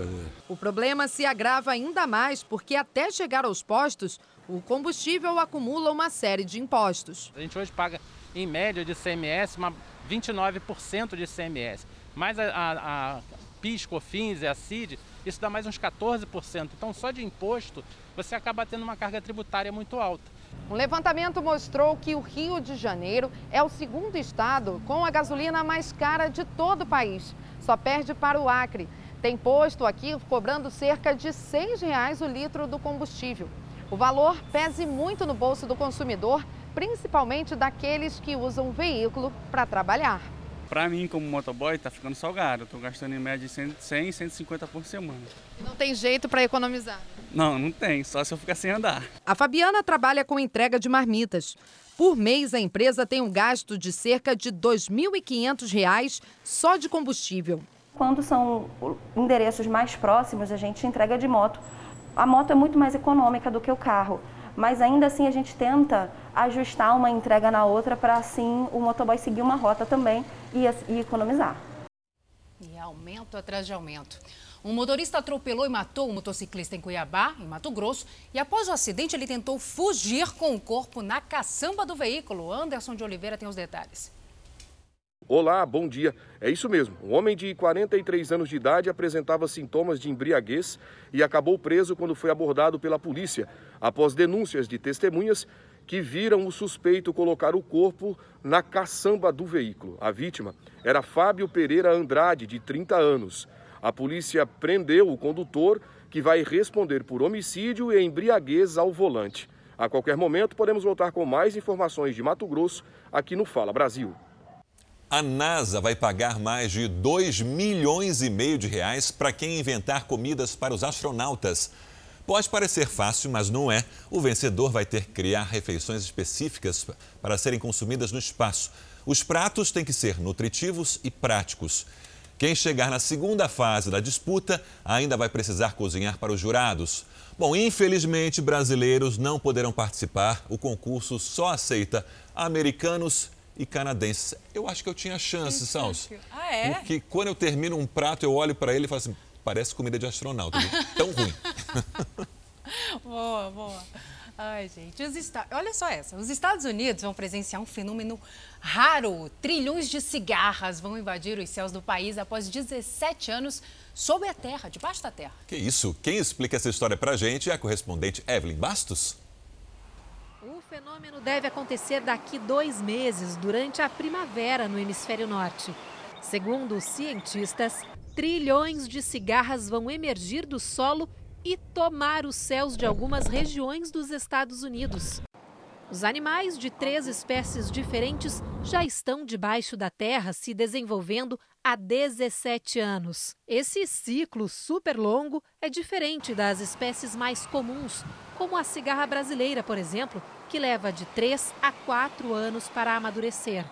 O problema se agrava ainda mais porque até chegar aos postos, o combustível acumula uma série de impostos. A gente hoje paga, em média, de CMS, uma 29% de CMS mais a, a, a PIS, COFINS e a CID, isso dá mais uns 14%. Então, só de imposto, você acaba tendo uma carga tributária muito alta. Um levantamento mostrou que o Rio de Janeiro é o segundo estado com a gasolina mais cara de todo o país. Só perde para o Acre. Tem posto aqui cobrando cerca de R$ 6,00 o litro do combustível. O valor pese muito no bolso do consumidor, principalmente daqueles que usam o veículo para trabalhar. Para mim, como motoboy, tá ficando salgado. Eu tô gastando em média 100, 150 por semana. Não tem jeito para economizar? Não, não tem, só se eu ficar sem andar. A Fabiana trabalha com entrega de marmitas. Por mês, a empresa tem um gasto de cerca de R$ 2.500 só de combustível. Quando são endereços mais próximos, a gente entrega de moto. A moto é muito mais econômica do que o carro mas ainda assim a gente tenta ajustar uma entrega na outra para assim o motoboy seguir uma rota também e, e economizar. E aumento atrás de aumento. Um motorista atropelou e matou um motociclista em Cuiabá, em Mato Grosso, e após o acidente ele tentou fugir com o corpo na caçamba do veículo. Anderson de Oliveira tem os detalhes. Olá, bom dia. É isso mesmo. Um homem de 43 anos de idade apresentava sintomas de embriaguez e acabou preso quando foi abordado pela polícia, após denúncias de testemunhas que viram o suspeito colocar o corpo na caçamba do veículo. A vítima era Fábio Pereira Andrade, de 30 anos. A polícia prendeu o condutor, que vai responder por homicídio e embriaguez ao volante. A qualquer momento, podemos voltar com mais informações de Mato Grosso aqui no Fala Brasil. A NASA vai pagar mais de 2 milhões e meio de reais para quem inventar comidas para os astronautas. Pode parecer fácil, mas não é. O vencedor vai ter que criar refeições específicas para serem consumidas no espaço. Os pratos têm que ser nutritivos e práticos. Quem chegar na segunda fase da disputa ainda vai precisar cozinhar para os jurados. Bom, infelizmente, brasileiros não poderão participar. O concurso só aceita americanos e canadenses. Eu acho que eu tinha chance, Salso. Ah, é? Porque quando eu termino um prato, eu olho para ele e falo assim, parece comida de astronauta, tão ruim. boa, boa. Ai, gente, os Estados... olha só essa. Os Estados Unidos vão presenciar um fenômeno raro. Trilhões de cigarras vão invadir os céus do país após 17 anos sob a terra, debaixo da terra. Que isso? Quem explica essa história pra gente é a correspondente Evelyn Bastos. O fenômeno deve acontecer daqui dois meses, durante a primavera no hemisfério norte. Segundo os cientistas, trilhões de cigarras vão emergir do solo e tomar os céus de algumas regiões dos Estados Unidos. Os animais de três espécies diferentes já estão debaixo da terra se desenvolvendo há 17 anos. Esse ciclo super longo é diferente das espécies mais comuns, como a cigarra brasileira, por exemplo, que leva de 3 a 4 anos para amadurecer.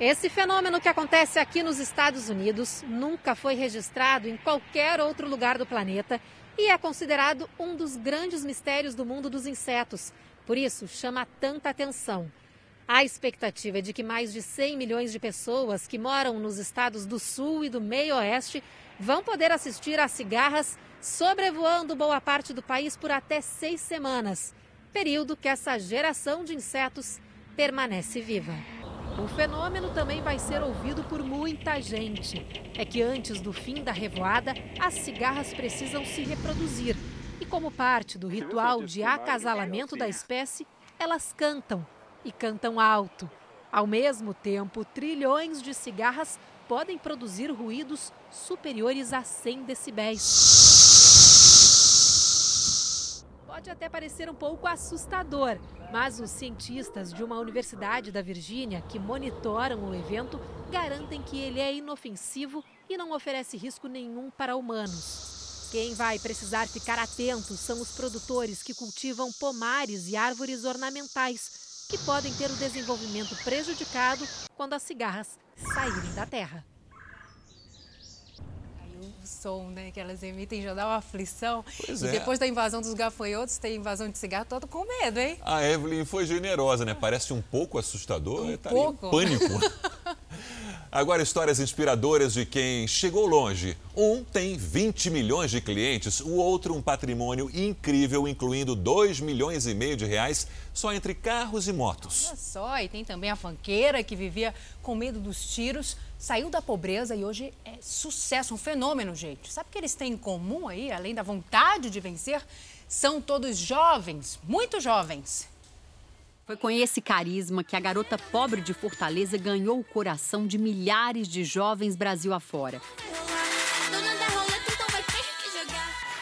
Esse fenômeno que acontece aqui nos Estados Unidos nunca foi registrado em qualquer outro lugar do planeta e é considerado um dos grandes mistérios do mundo dos insetos. Por isso, chama tanta atenção. A expectativa é de que mais de 100 milhões de pessoas que moram nos estados do Sul e do Meio Oeste vão poder assistir às cigarras sobrevoando boa parte do país por até seis semanas, período que essa geração de insetos permanece viva. O fenômeno também vai ser ouvido por muita gente. É que antes do fim da revoada, as cigarras precisam se reproduzir. E como parte do ritual de acasalamento da espécie, elas cantam e cantam alto. Ao mesmo tempo, trilhões de cigarras podem produzir ruídos superiores a 100 decibéis. Pode até parecer um pouco assustador, mas os cientistas de uma universidade da Virgínia que monitoram o evento garantem que ele é inofensivo e não oferece risco nenhum para humanos. Quem vai precisar ficar atento são os produtores que cultivam pomares e árvores ornamentais, que podem ter o desenvolvimento prejudicado quando as cigarras saírem da terra som né, que elas emitem já dá uma aflição. Pois e é. depois da invasão dos gafanhotos, tem invasão de cigarro, todo com medo, hein? A Evelyn foi generosa, né? Parece um pouco assustador. Um tá pouco. Em pânico. Agora, histórias inspiradoras de quem chegou longe. Um tem 20 milhões de clientes, o outro um patrimônio incrível, incluindo 2 milhões e meio de reais só entre carros e motos. Olha só, e tem também a fanqueira que vivia com medo dos tiros, saiu da pobreza e hoje é sucesso, um fenômeno, gente. Sabe o que eles têm em comum aí, além da vontade de vencer? São todos jovens, muito jovens. Foi com esse carisma que a garota pobre de Fortaleza ganhou o coração de milhares de jovens Brasil afora.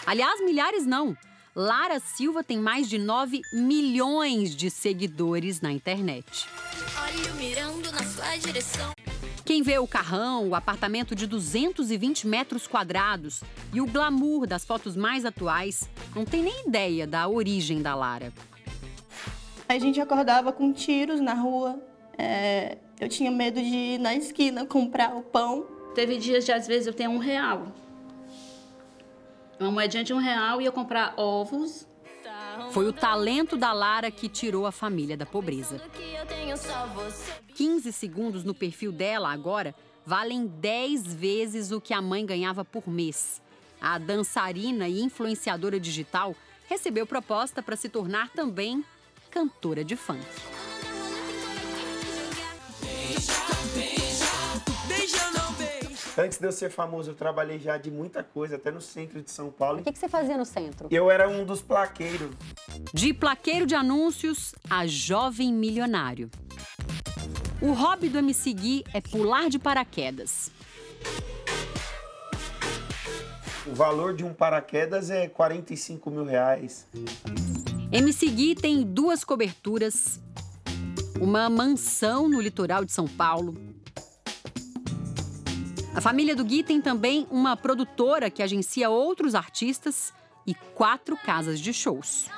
Aliás, milhares não. Lara Silva tem mais de 9 milhões de seguidores na internet. Olho mirando na sua direção. Quem vê o carrão, o apartamento de 220 metros quadrados e o glamour das fotos mais atuais, não tem nem ideia da origem da Lara. A gente acordava com tiros na rua. É, eu tinha medo de ir na esquina comprar o pão. Teve dias de, às vezes, eu tenho um real. Uma moedinha de um real e eu comprar ovos. Foi o talento da Lara que tirou a família da pobreza. 15 segundos no perfil dela agora valem 10 vezes o que a mãe ganhava por mês. A dançarina e influenciadora digital recebeu proposta para se tornar também cantora de funk. Antes de eu ser famoso, eu trabalhei já de muita coisa, até no centro de São Paulo. O que, que você fazia no centro? Eu era um dos plaqueiros. De plaqueiro de anúncios a jovem milionário. O hobby do MC Gui é pular de paraquedas. O valor de um paraquedas é 45 mil reais. MC Gui tem duas coberturas, uma mansão no litoral de São Paulo. A família do Gui tem também uma produtora que agencia outros artistas e quatro casas de shows.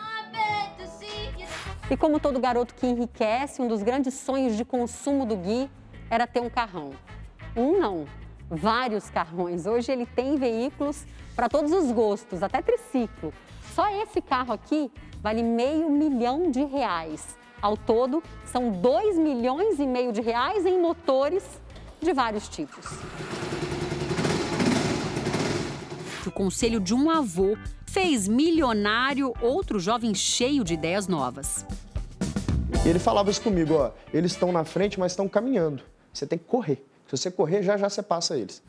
E como todo garoto que enriquece, um dos grandes sonhos de consumo do Gui era ter um carrão. Um não, vários carrões. Hoje ele tem veículos para todos os gostos, até triciclo. Só esse carro aqui vale meio milhão de reais. Ao todo, são 2 milhões e meio de reais em motores de vários tipos. O conselho de um avô fez milionário outro jovem cheio de ideias novas. Ele falava isso comigo, ó, eles estão na frente, mas estão caminhando. Você tem que correr. Se você correr, já já você passa eles.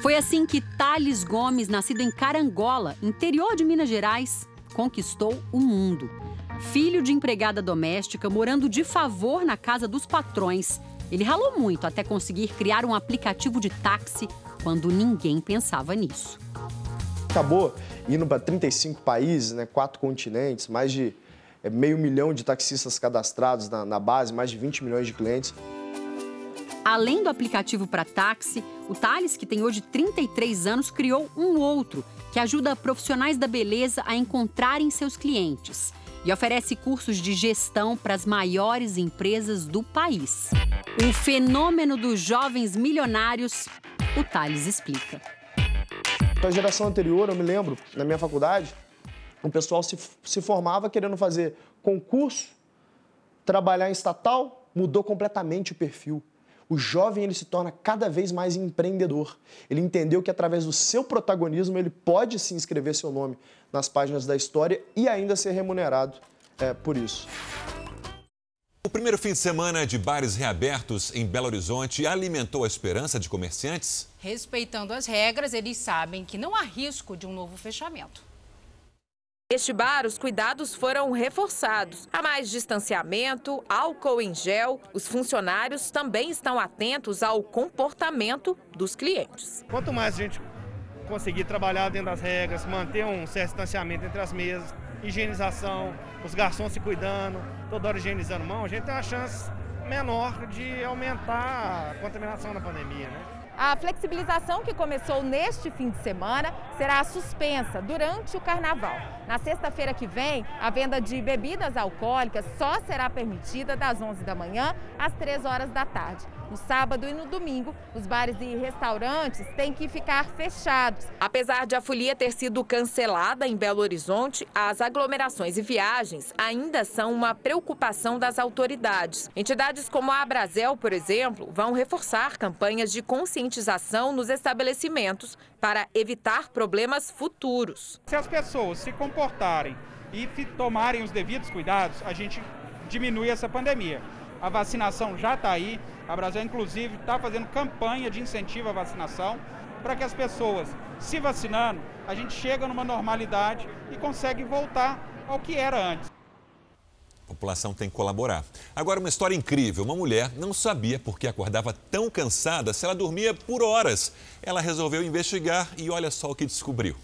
Foi assim que Thales Gomes, nascido em Carangola, interior de Minas Gerais, conquistou o mundo. Filho de empregada doméstica, morando de favor na casa dos patrões, ele ralou muito até conseguir criar um aplicativo de táxi quando ninguém pensava nisso. Acabou indo para 35 países, né, quatro continentes, mais de é, meio milhão de taxistas cadastrados na, na base, mais de 20 milhões de clientes. Além do aplicativo para táxi, o Thales, que tem hoje 33 anos, criou um outro que ajuda profissionais da beleza a encontrarem seus clientes e oferece cursos de gestão para as maiores empresas do país. O fenômeno dos jovens milionários, o Thales explica. Para a geração anterior, eu me lembro, na minha faculdade, o pessoal se, se formava querendo fazer concurso, trabalhar em estatal, mudou completamente o perfil. O jovem ele se torna cada vez mais empreendedor. Ele entendeu que através do seu protagonismo ele pode se inscrever seu nome nas páginas da história e ainda ser remunerado é, por isso. O primeiro fim de semana de bares reabertos em Belo Horizonte alimentou a esperança de comerciantes? Respeitando as regras, eles sabem que não há risco de um novo fechamento. Neste bar, os cuidados foram reforçados. Há mais distanciamento, álcool em gel. Os funcionários também estão atentos ao comportamento dos clientes. Quanto mais a gente conseguir trabalhar dentro das regras, manter um certo distanciamento entre as mesas, higienização, os garçons se cuidando, toda hora higienizando mão, a gente tem uma chance menor de aumentar a contaminação na pandemia, né? A flexibilização que começou neste fim de semana será suspensa durante o carnaval. Na sexta-feira que vem, a venda de bebidas alcoólicas só será permitida das 11 da manhã às 3 horas da tarde. No sábado e no domingo, os bares e restaurantes têm que ficar fechados. Apesar de a folia ter sido cancelada em Belo Horizonte, as aglomerações e viagens ainda são uma preocupação das autoridades. Entidades como a Abrazel, por exemplo, vão reforçar campanhas de conscientização nos estabelecimentos para evitar problemas futuros. Se as pessoas se comportarem e tomarem os devidos cuidados, a gente diminui essa pandemia. A vacinação já está aí. A Brasil, inclusive, está fazendo campanha de incentivo à vacinação para que as pessoas, se vacinando, a gente chega numa normalidade e consegue voltar ao que era antes. A população tem que colaborar. Agora, uma história incrível. Uma mulher não sabia por que acordava tão cansada se ela dormia por horas. Ela resolveu investigar e olha só o que descobriu.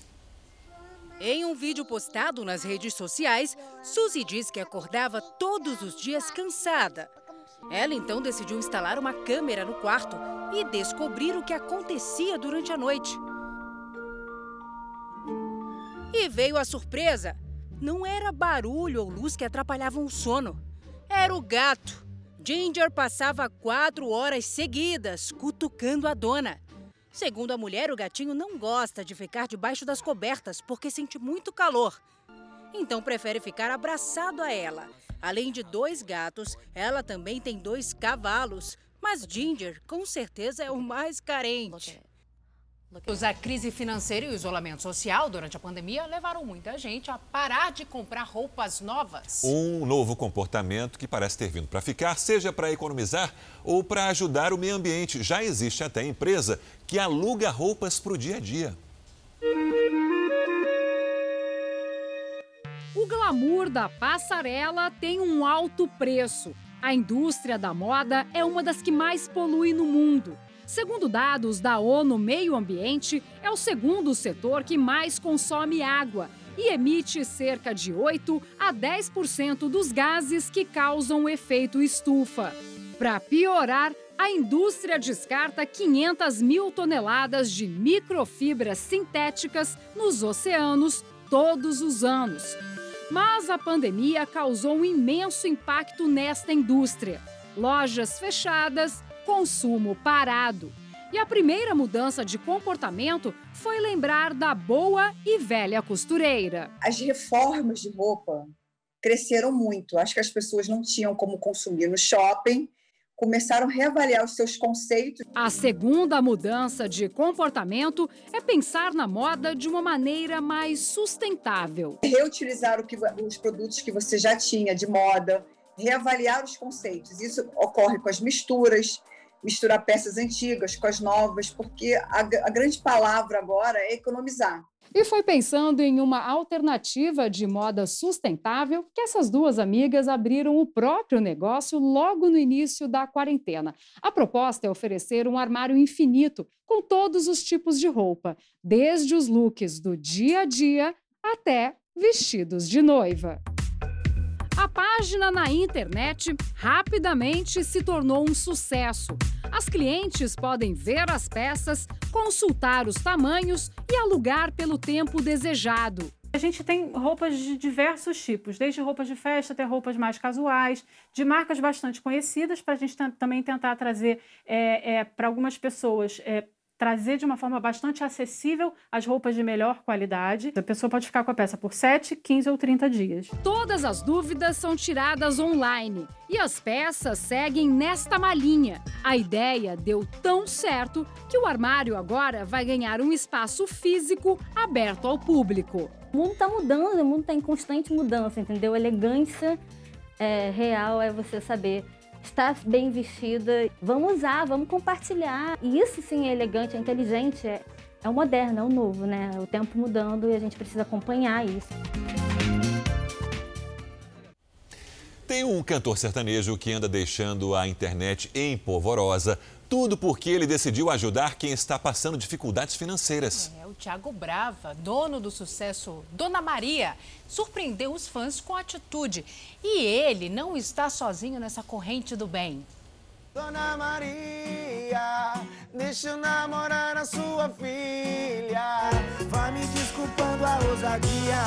Em um vídeo postado nas redes sociais, Suzy diz que acordava todos os dias cansada. Ela então decidiu instalar uma câmera no quarto e descobrir o que acontecia durante a noite. E veio a surpresa: não era barulho ou luz que atrapalhavam o sono. Era o gato. Ginger passava quatro horas seguidas cutucando a dona. Segundo a mulher, o gatinho não gosta de ficar debaixo das cobertas porque sente muito calor. Então prefere ficar abraçado a ela. Além de dois gatos, ela também tem dois cavalos. Mas Ginger, com certeza, é o mais carente. A crise financeira e o isolamento social durante a pandemia levaram muita gente a parar de comprar roupas novas. Um novo comportamento que parece ter vindo para ficar, seja para economizar ou para ajudar o meio ambiente. Já existe até empresa que aluga roupas para o dia a dia. O glamour da passarela tem um alto preço. A indústria da moda é uma das que mais polui no mundo. Segundo dados da ONU Meio Ambiente, é o segundo setor que mais consome água e emite cerca de 8 a 10% dos gases que causam o efeito estufa. Para piorar, a indústria descarta 500 mil toneladas de microfibras sintéticas nos oceanos todos os anos. Mas a pandemia causou um imenso impacto nesta indústria. Lojas fechadas, consumo parado. E a primeira mudança de comportamento foi lembrar da boa e velha costureira. As reformas de roupa cresceram muito. Acho que as pessoas não tinham como consumir no shopping, começaram a reavaliar os seus conceitos. A segunda mudança de comportamento é pensar na moda de uma maneira mais sustentável. Reutilizar que, os produtos que você já tinha de moda, reavaliar os conceitos. Isso ocorre com as misturas, misturar peças antigas com as novas, porque a, a grande palavra agora é economizar. E foi pensando em uma alternativa de moda sustentável que essas duas amigas abriram o próprio negócio logo no início da quarentena. A proposta é oferecer um armário infinito com todos os tipos de roupa, desde os looks do dia a dia até vestidos de noiva. A página na internet rapidamente se tornou um sucesso. As clientes podem ver as peças, consultar os tamanhos e alugar pelo tempo desejado. A gente tem roupas de diversos tipos, desde roupas de festa até roupas mais casuais, de marcas bastante conhecidas, para a gente também tentar trazer é, é, para algumas pessoas é, trazer de uma forma bastante acessível as roupas de melhor qualidade. A pessoa pode ficar com a peça por 7, 15 ou 30 dias. Todas as dúvidas são tiradas online e as peças seguem nesta malinha. A ideia deu tão certo que o armário agora vai ganhar um espaço físico aberto ao público. O mundo está mudando, o mundo está em constante mudança, entendeu? Elegância é, real é você saber está bem vestida. Vamos usar, vamos compartilhar. E isso sim é elegante, é inteligente, é, é o moderno, é o novo, né? O tempo mudando e a gente precisa acompanhar isso. Tem um cantor sertanejo que anda deixando a internet empolvorosa tudo porque ele decidiu ajudar quem está passando dificuldades financeiras. É, Thiago Brava, dono do sucesso Dona Maria, surpreendeu os fãs com atitude. E ele não está sozinho nessa corrente do bem. Dona Maria, deixa eu namorar a sua filha. Vai me desculpando a ousadia,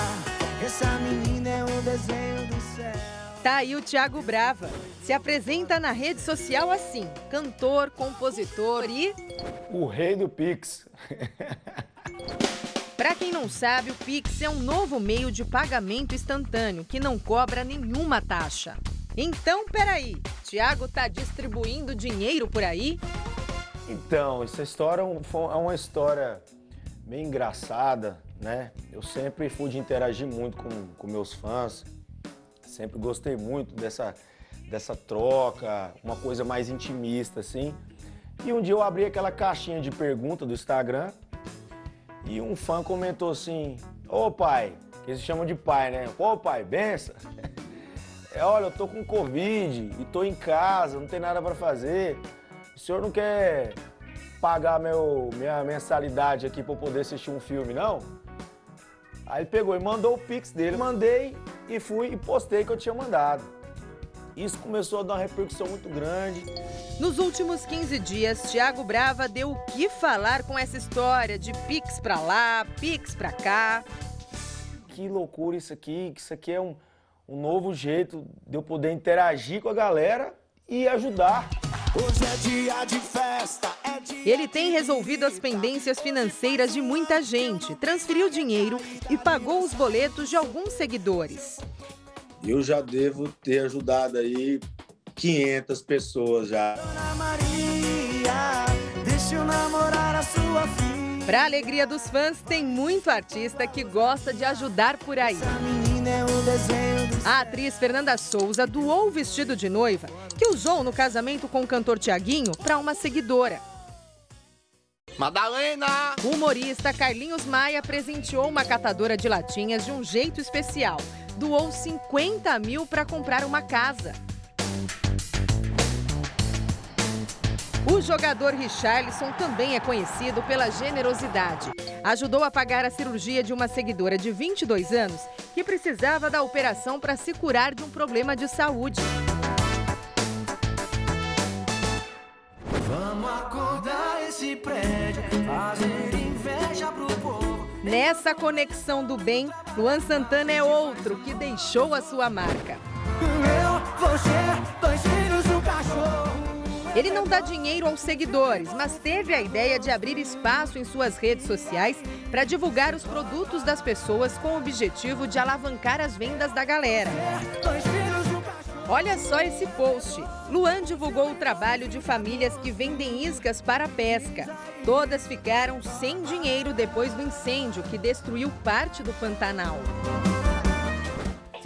essa menina é um desenho do céu. Tá aí o Thiago Brava. Se apresenta na rede social assim: cantor, compositor e. O rei do Pix. Para quem não sabe, o Pix é um novo meio de pagamento instantâneo que não cobra nenhuma taxa. Então, peraí, Thiago tá distribuindo dinheiro por aí? Então, essa história é, é uma história bem engraçada, né? Eu sempre fui de interagir muito com, com meus fãs, Sempre gostei muito dessa, dessa troca, uma coisa mais intimista, assim. E um dia eu abri aquela caixinha de pergunta do Instagram e um fã comentou assim: Ô pai, que eles chamam de pai, né? Ô pai, benção. É, olha, eu tô com Covid e tô em casa, não tem nada para fazer. O senhor não quer pagar meu, minha mensalidade aqui para poder assistir um filme, não? Aí ele pegou e mandou o Pix dele. Mandei e fui e postei que eu tinha mandado. Isso começou a dar uma repercussão muito grande. Nos últimos 15 dias, Thiago Brava deu o que falar com essa história de Pix pra lá, Pix pra cá. Que loucura isso aqui, que isso aqui é um, um novo jeito de eu poder interagir com a galera e ajudar. Hoje é dia de festa, é dia Ele tem resolvido as pendências financeiras de muita gente, transferiu dinheiro e pagou os boletos de alguns seguidores. Eu já devo ter ajudado aí 500 pessoas já. Dona Maria, deixa eu namorar a sua filha. Para alegria dos fãs, tem muito artista que gosta de ajudar por aí. É A atriz Fernanda Souza doou o vestido de noiva que usou no casamento com o cantor Tiaguinho para uma seguidora. Madalena! O humorista Carlinhos Maia presenteou uma catadora de latinhas de um jeito especial. Doou 50 mil para comprar uma casa. O jogador Richarlison também é conhecido pela generosidade. Ajudou a pagar a cirurgia de uma seguidora de 22 anos que precisava da operação para se curar de um problema de saúde. Vamos acordar esse prédio, fazer inveja pro povo. Nessa conexão do bem, Luan Santana é outro que deixou a sua marca. Eu, você, dois Ele não dá dinheiro aos seguidores, mas teve a ideia de abrir espaço em suas redes sociais para divulgar os produtos das pessoas com o objetivo de alavancar as vendas da galera. Olha só esse post. Luan divulgou o trabalho de famílias que vendem iscas para pesca. Todas ficaram sem dinheiro depois do incêndio que destruiu parte do Pantanal.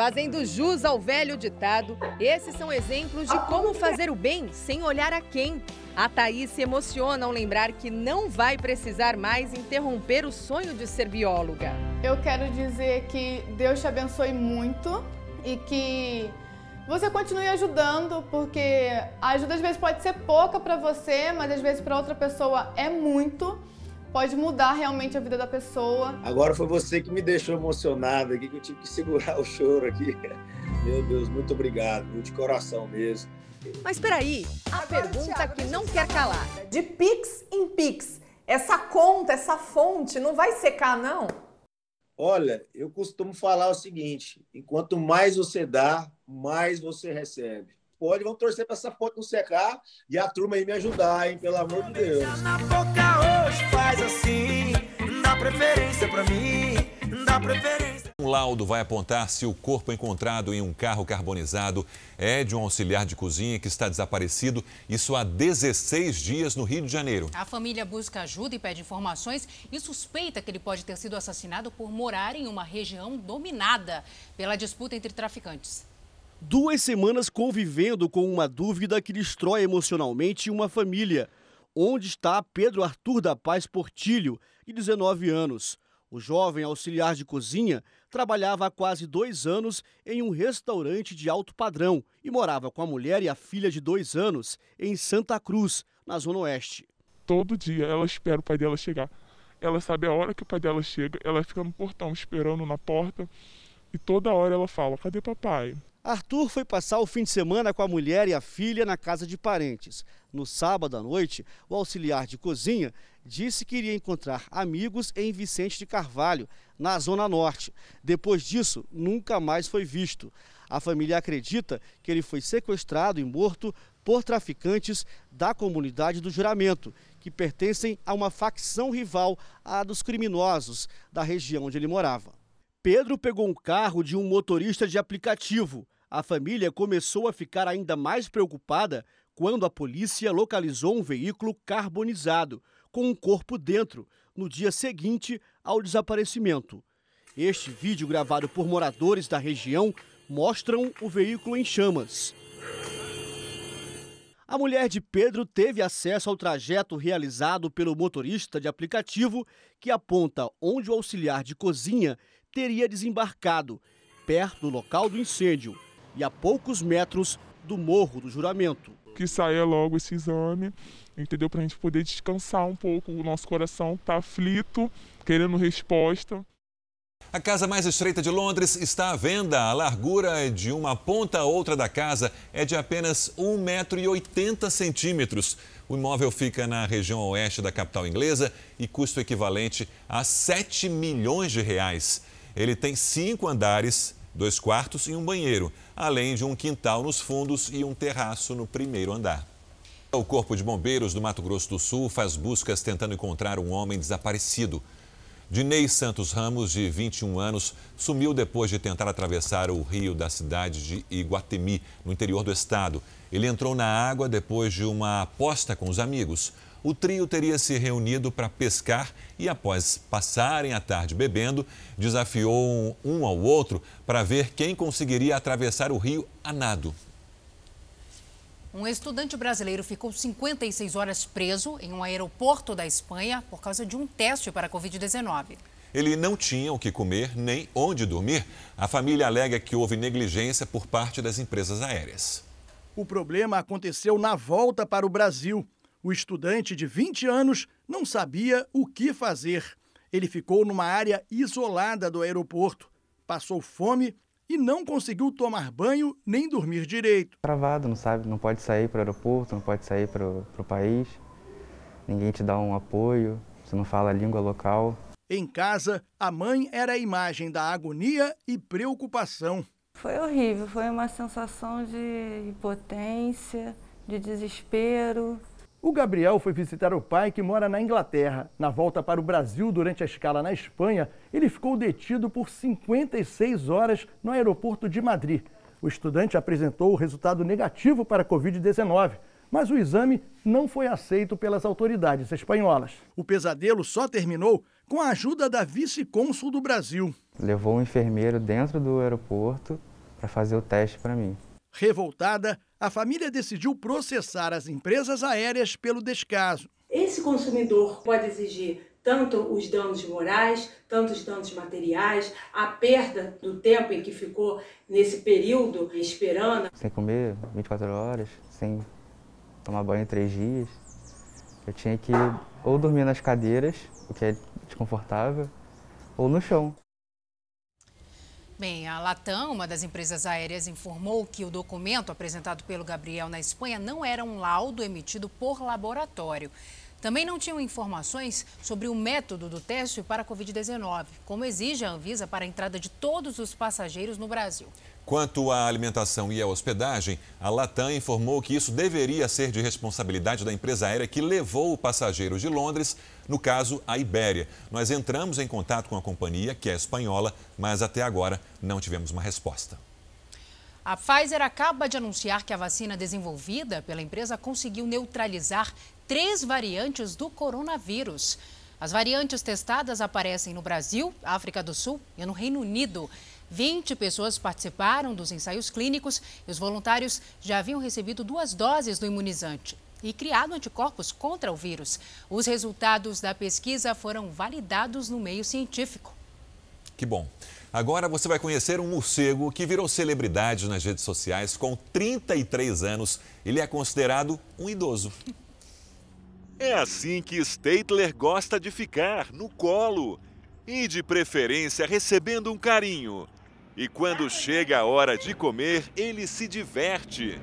Fazendo jus ao velho ditado, esses são exemplos de como fazer o bem sem olhar a quem. A Thaís se emociona ao lembrar que não vai precisar mais interromper o sonho de ser bióloga. Eu quero dizer que Deus te abençoe muito e que você continue ajudando, porque a ajuda às vezes pode ser pouca para você, mas às vezes para outra pessoa é muito. Pode mudar realmente a vida da pessoa. Agora foi você que me deixou emocionado aqui, que eu tive que segurar o choro aqui. Meu Deus, muito obrigado, de coração mesmo. Mas peraí, a pergunta que não quer calar. De Pix em Pix, essa conta, essa fonte não vai secar, não? Olha, eu costumo falar o seguinte: enquanto mais você dá, mais você recebe. Pode, vamos torcer para essa fonte não secar e a turma aí me ajudar, hein? Pelo amor de Deus. Faz assim, dá preferência para mim, dá preferência. Um laudo vai apontar se o corpo encontrado em um carro carbonizado é de um auxiliar de cozinha que está desaparecido, isso há 16 dias no Rio de Janeiro. A família busca ajuda e pede informações e suspeita que ele pode ter sido assassinado por morar em uma região dominada pela disputa entre traficantes. Duas semanas convivendo com uma dúvida que destrói emocionalmente uma família. Onde está Pedro Arthur da Paz Portilho, de 19 anos? O jovem auxiliar de cozinha trabalhava há quase dois anos em um restaurante de alto padrão e morava com a mulher e a filha de dois anos em Santa Cruz, na Zona Oeste. Todo dia ela espera o pai dela chegar. Ela sabe a hora que o pai dela chega, ela fica no portão esperando na porta e toda hora ela fala: Cadê papai? Arthur foi passar o fim de semana com a mulher e a filha na casa de parentes. No sábado à noite, o auxiliar de cozinha disse que iria encontrar amigos em Vicente de Carvalho, na Zona Norte. Depois disso, nunca mais foi visto. A família acredita que ele foi sequestrado e morto por traficantes da comunidade do Juramento, que pertencem a uma facção rival à dos criminosos da região onde ele morava. Pedro pegou um carro de um motorista de aplicativo. A família começou a ficar ainda mais preocupada quando a polícia localizou um veículo carbonizado, com um corpo dentro, no dia seguinte ao desaparecimento. Este vídeo, gravado por moradores da região, mostram o veículo em chamas. A mulher de Pedro teve acesso ao trajeto realizado pelo motorista de aplicativo que aponta onde o auxiliar de cozinha teria desembarcado, perto do local do incêndio e a poucos metros do Morro do Juramento. Que saia logo esse exame, entendeu? Para a gente poder descansar um pouco. O nosso coração está aflito, querendo resposta. A casa mais estreita de Londres está à venda. A largura de uma ponta a outra da casa é de apenas 1,80m. O imóvel fica na região oeste da capital inglesa e custa o equivalente a 7 milhões de reais. Ele tem cinco andares, dois quartos e um banheiro, além de um quintal nos fundos e um terraço no primeiro andar. O Corpo de Bombeiros do Mato Grosso do Sul faz buscas tentando encontrar um homem desaparecido. Dinei Santos Ramos, de 21 anos, sumiu depois de tentar atravessar o rio da cidade de Iguatemi, no interior do estado. Ele entrou na água depois de uma aposta com os amigos. O trio teria se reunido para pescar e, após passarem a tarde bebendo, desafiou um ao outro para ver quem conseguiria atravessar o rio a nado. Um estudante brasileiro ficou 56 horas preso em um aeroporto da Espanha por causa de um teste para a Covid-19. Ele não tinha o que comer nem onde dormir. A família alega que houve negligência por parte das empresas aéreas. O problema aconteceu na volta para o Brasil. O estudante de 20 anos não sabia o que fazer. Ele ficou numa área isolada do aeroporto, passou fome e não conseguiu tomar banho nem dormir direito. Travado, não sabe, não pode sair para o aeroporto, não pode sair para o país, ninguém te dá um apoio, você não fala a língua local. Em casa, a mãe era a imagem da agonia e preocupação. Foi horrível, foi uma sensação de impotência, de desespero. O Gabriel foi visitar o pai que mora na Inglaterra. Na volta para o Brasil durante a escala na Espanha, ele ficou detido por 56 horas no aeroporto de Madrid. O estudante apresentou o resultado negativo para a Covid-19, mas o exame não foi aceito pelas autoridades espanholas. O pesadelo só terminou com a ajuda da vice-cônsul do Brasil. Levou um enfermeiro dentro do aeroporto para fazer o teste para mim. Revoltada, a família decidiu processar as empresas aéreas pelo descaso. Esse consumidor pode exigir tanto os danos morais, tanto os danos materiais, a perda do tempo em que ficou nesse período esperando. Sem comer 24 horas, sem tomar banho três dias. Eu tinha que ou dormir nas cadeiras, o que é desconfortável, ou no chão. Bem, a Latam, uma das empresas aéreas, informou que o documento apresentado pelo Gabriel na Espanha não era um laudo emitido por laboratório. Também não tinham informações sobre o método do teste para a Covid-19, como exige a Anvisa para a entrada de todos os passageiros no Brasil. Quanto à alimentação e à hospedagem, a Latam informou que isso deveria ser de responsabilidade da empresa aérea que levou o passageiro de Londres, no caso, a Ibéria. Nós entramos em contato com a companhia, que é espanhola, mas até agora não tivemos uma resposta. A Pfizer acaba de anunciar que a vacina desenvolvida pela empresa conseguiu neutralizar três variantes do coronavírus. As variantes testadas aparecem no Brasil, África do Sul e no Reino Unido. 20 pessoas participaram dos ensaios clínicos e os voluntários já haviam recebido duas doses do imunizante e criado anticorpos contra o vírus. Os resultados da pesquisa foram validados no meio científico. Que bom. Agora você vai conhecer um morcego que virou celebridade nas redes sociais com 33 anos. Ele é considerado um idoso. É assim que Statler gosta de ficar, no colo. E de preferência recebendo um carinho. E quando chega a hora de comer, ele se diverte.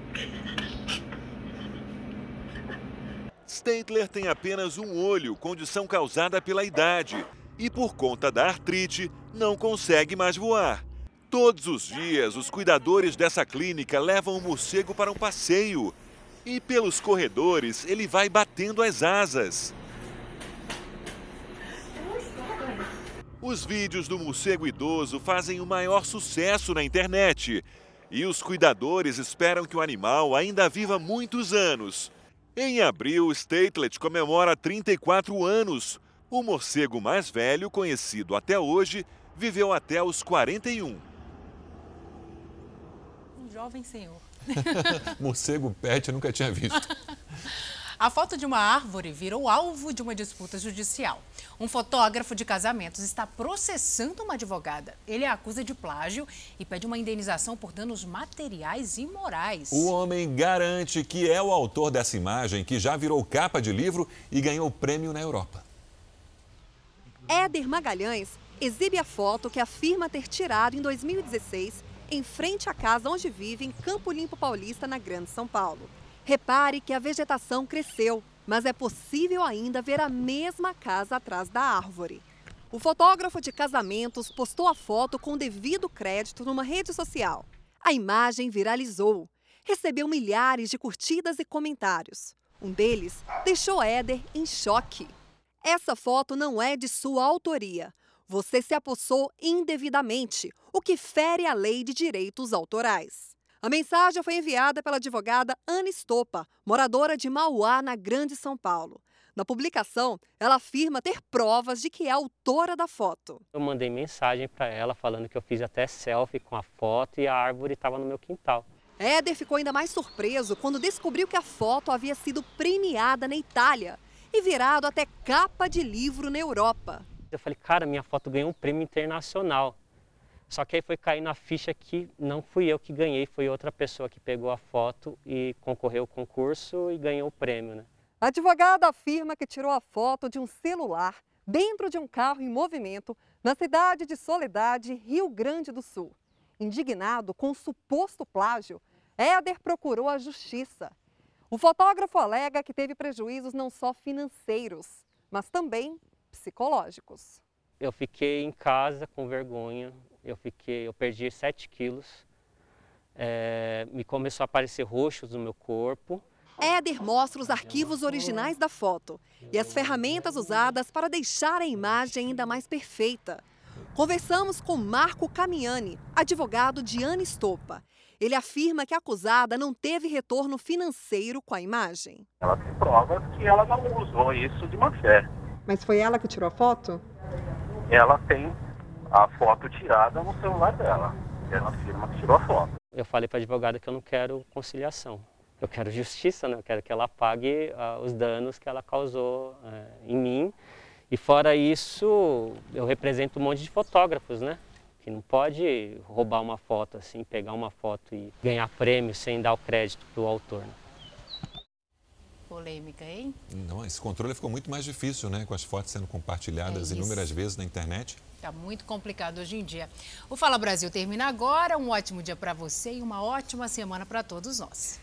Statler tem apenas um olho, condição causada pela idade. E por conta da artrite, não consegue mais voar. Todos os dias, os cuidadores dessa clínica levam o morcego para um passeio e pelos corredores ele vai batendo as asas. Os vídeos do morcego idoso fazem o maior sucesso na internet. E os cuidadores esperam que o animal ainda viva muitos anos. Em abril, Statlet comemora 34 anos. O morcego mais velho, conhecido até hoje, viveu até os 41. Um jovem senhor. Morcego pet, eu nunca tinha visto. A foto de uma árvore virou alvo de uma disputa judicial. Um fotógrafo de casamentos está processando uma advogada. Ele a acusa de plágio e pede uma indenização por danos materiais e morais. O homem garante que é o autor dessa imagem, que já virou capa de livro e ganhou prêmio na Europa. Éder Magalhães exibe a foto que afirma ter tirado em 2016 em frente à casa onde vive em Campo Limpo Paulista, na Grande São Paulo. Repare que a vegetação cresceu, mas é possível ainda ver a mesma casa atrás da árvore. O fotógrafo de casamentos postou a foto com devido crédito numa rede social. A imagem viralizou, recebeu milhares de curtidas e comentários. Um deles deixou Éder em choque. Essa foto não é de sua autoria. Você se apossou indevidamente, o que fere a lei de direitos autorais. A mensagem foi enviada pela advogada Ana Estopa, moradora de Mauá, na Grande São Paulo. Na publicação, ela afirma ter provas de que é autora da foto. Eu mandei mensagem para ela falando que eu fiz até selfie com a foto e a árvore estava no meu quintal. Éder ficou ainda mais surpreso quando descobriu que a foto havia sido premiada na Itália e virado até capa de livro na Europa. Eu falei, cara, minha foto ganhou um prêmio internacional. Só que aí foi cair na ficha que não fui eu que ganhei, foi outra pessoa que pegou a foto e concorreu ao concurso e ganhou o prêmio, né? A advogada afirma que tirou a foto de um celular dentro de um carro em movimento na cidade de Soledade, Rio Grande do Sul. Indignado com o suposto plágio, Éder procurou a justiça. O fotógrafo alega que teve prejuízos não só financeiros, mas também psicológicos. Eu fiquei em casa com vergonha, eu fiquei, eu perdi 7 quilos, é, me começou a aparecer roxos no meu corpo. Éder mostra os arquivos originais da foto e as ferramentas usadas para deixar a imagem ainda mais perfeita. Conversamos com Marco Camiani, advogado de Ana Estopa. Ele afirma que a acusada não teve retorno financeiro com a imagem. Ela tem provas que ela não usou isso de má fé. Mas foi ela que tirou a foto? Ela tem a foto tirada no celular dela. Ela afirma que tirou a foto. Eu falei para a advogada que eu não quero conciliação. Eu quero justiça, né? eu quero que ela pague uh, os danos que ela causou uh, em mim. E fora isso, eu represento um monte de fotógrafos, né? Que não pode roubar uma foto assim, pegar uma foto e ganhar prêmio sem dar o crédito para o autor. Né? Polêmica, hein? Não, esse controle ficou muito mais difícil, né? Com as fotos sendo compartilhadas é inúmeras vezes na internet. Está muito complicado hoje em dia. O Fala Brasil termina agora. Um ótimo dia para você e uma ótima semana para todos nós.